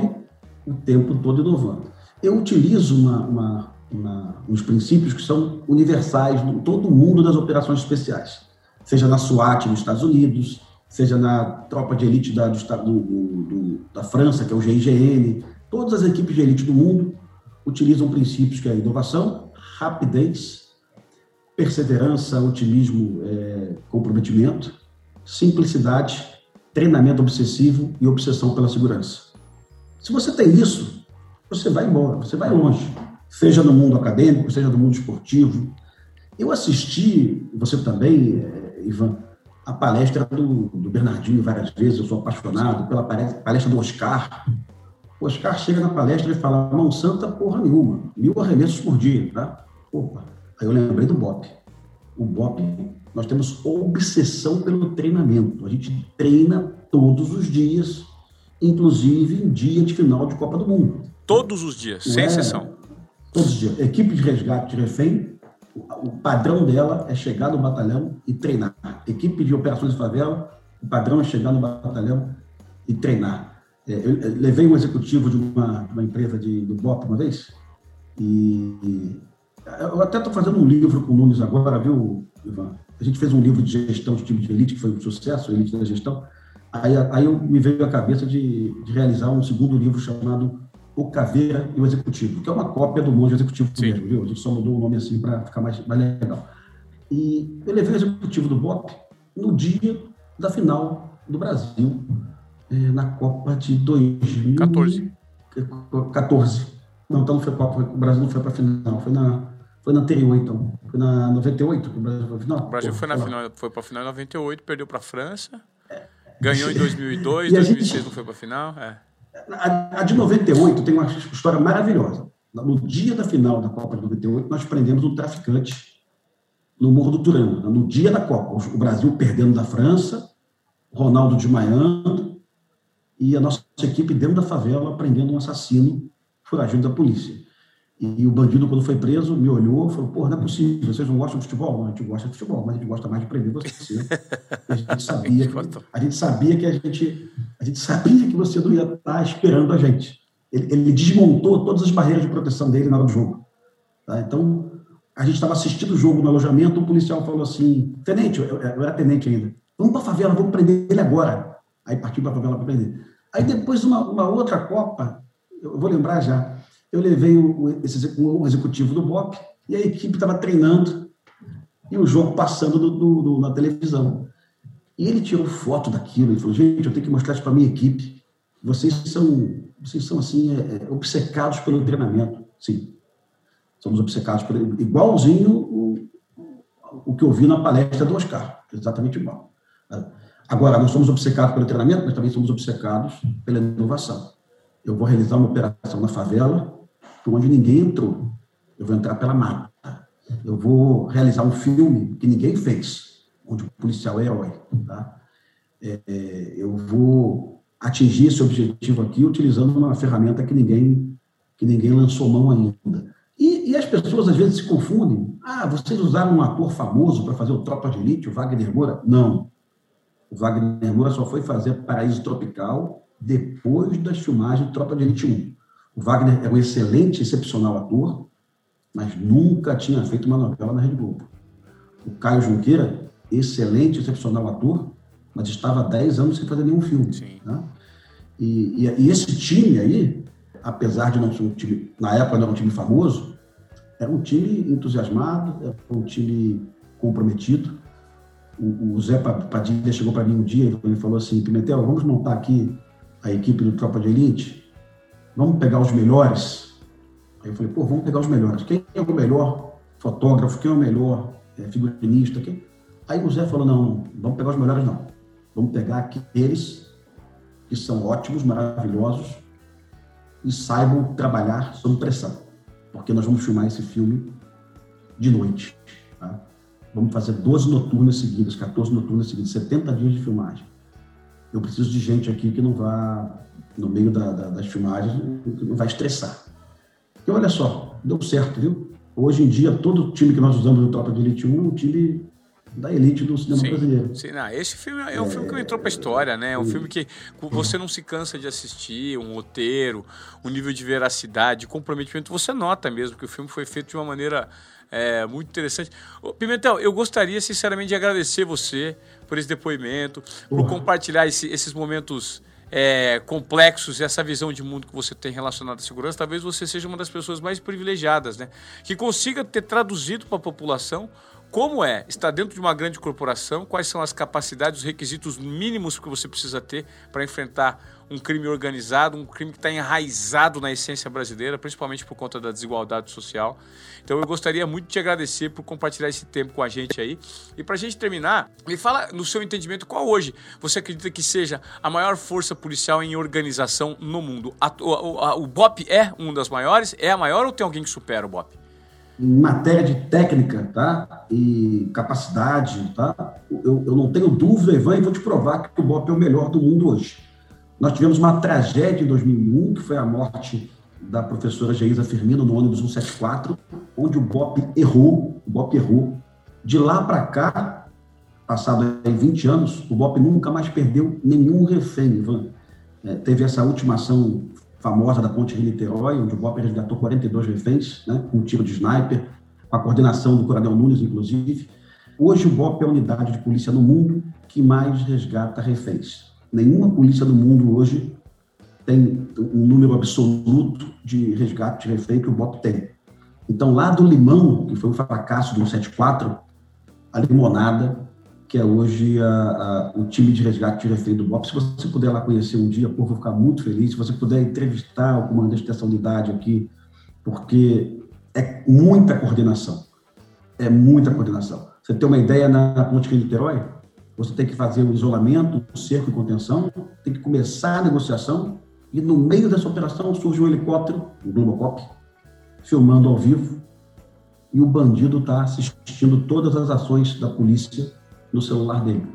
o tempo todo inovando. Eu utilizo uma, uma, uma, uns princípios que são universais em todo o mundo das operações especiais, seja na SWAT nos Estados Unidos, seja na tropa de elite da, do, do, do, da França, que é o GIGN, todas as equipes de elite do mundo utilizam princípios que é inovação, rapidez, perseverança, otimismo, é, comprometimento, simplicidade, treinamento obsessivo e obsessão pela segurança. Se você tem isso, você vai embora, você vai longe, seja no mundo acadêmico, seja no mundo esportivo. Eu assisti, você também, é, Ivan, a palestra do, do, Bernardinho várias vezes, eu sou apaixonado pela palestra do Oscar. O Oscar chega na palestra e fala, mão santa porra nenhuma, mil arremessos por dia, tá? Opa, aí eu lembrei do BOP. O BOP, nós temos obsessão pelo treinamento. A gente treina todos os dias, inclusive em dia de final de Copa do Mundo. Todos os dias, sem é? exceção. Os dias. Equipe de resgate de refém, o padrão dela é chegar no batalhão e treinar. Equipe de operações de favela, o padrão é chegar no batalhão e treinar. É, eu levei um executivo de uma, de uma empresa de, do BOP uma vez, e eu até estou fazendo um livro com o Nunes agora, viu, Ivan? A gente fez um livro de gestão de time de elite, que foi um sucesso, Elite da Gestão. Aí, aí eu, me veio a cabeça de, de realizar um segundo livro chamado O Caveira e o Executivo, que é uma cópia do Monge Executivo Sim. mesmo, viu? A gente só mudou o nome assim para ficar mais, mais legal. E eu levei o executivo do BOP no dia da final do Brasil, eh, na Copa de 2014. 14. Não, então não foi Copa, o Brasil não foi para a final, foi na, foi na anterior, então. Foi na 98 que o Brasil foi para final. O Brasil foi, na final, foi para a final em 98, perdeu para a França. Ganhou em 2002, 2006 gente, não foi para a final? É. A, a, de 98 tem uma história maravilhosa. No dia da final da Copa de 98, nós prendemos um traficante no Morro do Turano, no dia da Copa. O Brasil perdendo da França, Ronaldo desmaiando, e a nossa equipe dentro da favela prendendo um assassino foragido da polícia. E o bandido, quando foi preso, me olhou e falou: Pô, não é possível, vocês não gostam de futebol? Não, a gente gosta de futebol, mas a gente gosta mais de prender você. a gente sabia que, a gente sabia que a gente, a gente sabia que você não ia estar esperando a gente. Ele, ele desmontou todas as barreiras de proteção dele na hora do jogo. Tá? Então, a gente estava assistindo o jogo no alojamento, o policial falou assim: Tenente, eu, eu era tenente ainda, vamos para a favela, vamos prender ele agora. Aí partiu para a favela para prender. Aí depois, uma, uma outra Copa, eu vou lembrar já eu levei o, esse, o executivo do BOP e a equipe estava treinando e o jogo passando do, do, do, na televisão. E ele tirou foto daquilo e falou: gente, eu tenho que mostrar isso para minha equipe. Vocês são, vocês são assim, é, é, obcecados pelo treinamento. Sim, somos obcecados por igualzinho o, o que eu vi na palestra do Oscar, exatamente igual. Agora, nós somos obcecados pelo treinamento, mas também somos obcecados pela inovação. Eu vou realizar uma operação na favela, por onde ninguém entrou. Eu vou entrar pela mata. Eu vou realizar um filme que ninguém fez, onde o policial é herói. Tá? É, é, eu vou atingir esse objetivo aqui utilizando uma ferramenta que ninguém, que ninguém lançou mão ainda. E, e as pessoas às vezes se confundem. Ah, vocês usaram um ator famoso para fazer o Tropa de Elite, o Wagner Moura? Não. O Wagner Moura só foi fazer Paraíso Tropical depois das filmagens de Tropa de Elite 1. O Wagner é um excelente, excepcional ator, mas nunca tinha feito uma novela na Rede Globo. O Caio Junqueira, excelente, excepcional ator, mas estava há 10 anos sem fazer nenhum filme. Né? E, e, e, esse time aí, apesar de não ser um time, na época não era um time famoso, era um time entusiasmado, era um time comprometido. O, o Zé Padilha chegou para mim um dia e falou assim: Pimentel, vamos montar aqui a equipe do Tropa de Elite vamos pegar os melhores. Aí eu falei, pô, vamos pegar os melhores. Quem é o melhor fotógrafo? Quem é o melhor é, figurinista? Quem? Aí o Zé falou, não, vamos pegar os melhores não. Vamos pegar aqueles que são ótimos, maravilhosos e saibam trabalhar sob pressão. Porque nós vamos filmar esse filme de noite. Tá? Vamos fazer 12 noturnas seguidas, 14 noturnas seguidas, 70 dias de filmagem. Eu preciso de gente aqui que não vá no meio da, da, das filmagens, não vai estressar. Porque olha só, deu certo, viu? Hoje em dia, todo time que nós usamos no Tropa de Elite 1 é um time da elite do cinema sim, brasileiro. Sim, não, esse filme é um é, filme que entrou pra história, né? É um filme que você não se cansa de assistir, um roteiro, um nível de veracidade, de comprometimento. Você nota mesmo que o filme foi feito de uma maneira é, muito interessante. Pimentel, eu gostaria sinceramente de agradecer você por esse depoimento, por compartilhar esse, esses momentos é, complexos e essa visão de mundo que você tem relacionada à segurança, talvez você seja uma das pessoas mais privilegiadas, né? Que consiga ter traduzido para a população como é estar dentro de uma grande corporação, quais são as capacidades, os requisitos mínimos que você precisa ter para enfrentar um crime organizado, um crime que está enraizado na essência brasileira, principalmente por conta da desigualdade social. Então eu gostaria muito de te agradecer por compartilhar esse tempo com a gente aí. E para a gente terminar, me fala no seu entendimento qual hoje você acredita que seja a maior força policial em organização no mundo? O, o BOP é uma das maiores? É a maior ou tem alguém que supera o BOP? Em matéria de técnica tá? e capacidade, tá? eu, eu não tenho dúvida, Ivan, e vou te provar que o BOP é o melhor do mundo hoje. Nós tivemos uma tragédia em 2001, que foi a morte da professora Geisa Firmino no ônibus 174, onde o BOP errou, o BOP errou. De lá para cá, passado aí 20 anos, o BOP nunca mais perdeu nenhum refém, Ivan. É, teve essa última ação famosa da Ponte Rio-Niterói, onde o BOP resgatou 42 reféns, né, com um tiro de sniper, com a coordenação do Coronel Nunes, inclusive. Hoje, o BOP é a unidade de polícia no mundo que mais resgata reféns. Nenhuma polícia do mundo hoje tem um número absoluto de resgate de refém que o BOP tem. Então, lá do Limão, que foi um fracasso do 174, a limonada que é hoje a, a, o time de resgate de refém do BOP. Se você puder lá conhecer um dia, por vou ficar muito feliz. Se você puder entrevistar o comandante dessa unidade aqui, porque é muita coordenação. É muita coordenação. Você tem uma ideia na Ponte Rio Niterói? Você tem que fazer o isolamento, o cerco e contenção, tem que começar a negociação, e no meio dessa operação surge um helicóptero, um Globocop, filmando ao vivo, e o bandido está assistindo todas as ações da polícia no celular dele.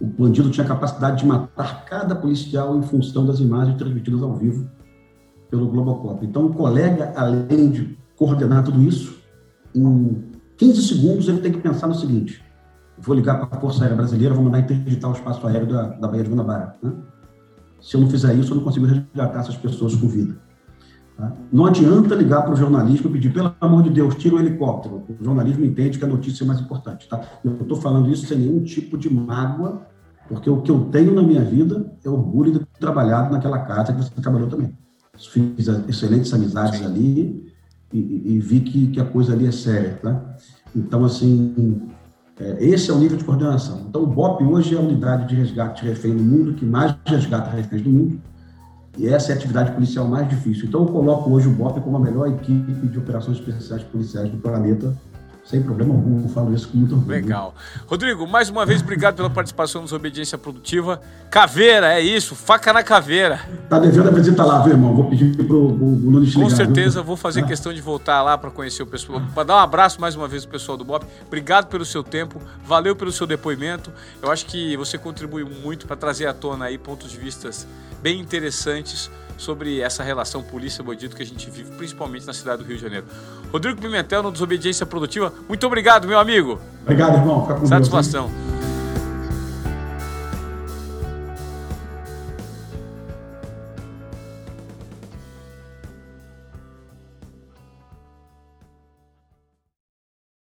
O bandido tinha a capacidade de matar cada policial em função das imagens transmitidas ao vivo pelo Globocop. Então, o colega, além de coordenar tudo isso, em 15 segundos ele tem que pensar no seguinte: vou ligar para a Força Aérea Brasileira, vou mandar interditar o espaço aéreo da, da Baía de Guanabara. Né? Se eu não fizer isso, eu não consigo resgatar essas pessoas com vida. Tá? Não adianta ligar para o jornalismo e pedir, pelo amor de Deus, tira o helicóptero. O jornalismo entende que a notícia é mais importante. Tá? Eu estou falando isso sem nenhum tipo de mágoa, porque o que eu tenho na minha vida é orgulho de ter trabalhado naquela casa que você trabalhou também. Fiz excelentes amizades ali e, e, e vi que, que, a coisa ali é séria. Tá? Então, assim, é, esse é o nível de coordenação. Então, o BOP hoje é a unidade de resgate de refém no mundo que mais resgata reféns do mundo e essa é a atividade policial mais difícil. Então, eu coloco hoje o BOP como a melhor equipe de operações especiais policiais do planeta sem problema algum, eu falo isso com muito orgulho. Legal. Rodrigo, mais uma vez, obrigado pela participação nos Obediência Produtiva. Caveira, é isso, faca na caveira. Tá devendo a visita lá, viu, irmão? Vou pedir pro, pro Nunes Com certeza, viu? vou fazer questão de voltar lá para conhecer o pessoal, para dar um abraço mais uma vez pro pessoal do BOP. Obrigado pelo seu tempo, valeu pelo seu depoimento. Eu acho que você contribuiu muito para trazer à tona aí pontos de vistas bem interessantes sobre essa relação polícia-bandido que a gente vive, principalmente na cidade do Rio de Janeiro. Rodrigo Pimentel, no Desobediência Produtiva, muito obrigado, meu amigo. Obrigado, irmão. Fica com Satisfação. Deus,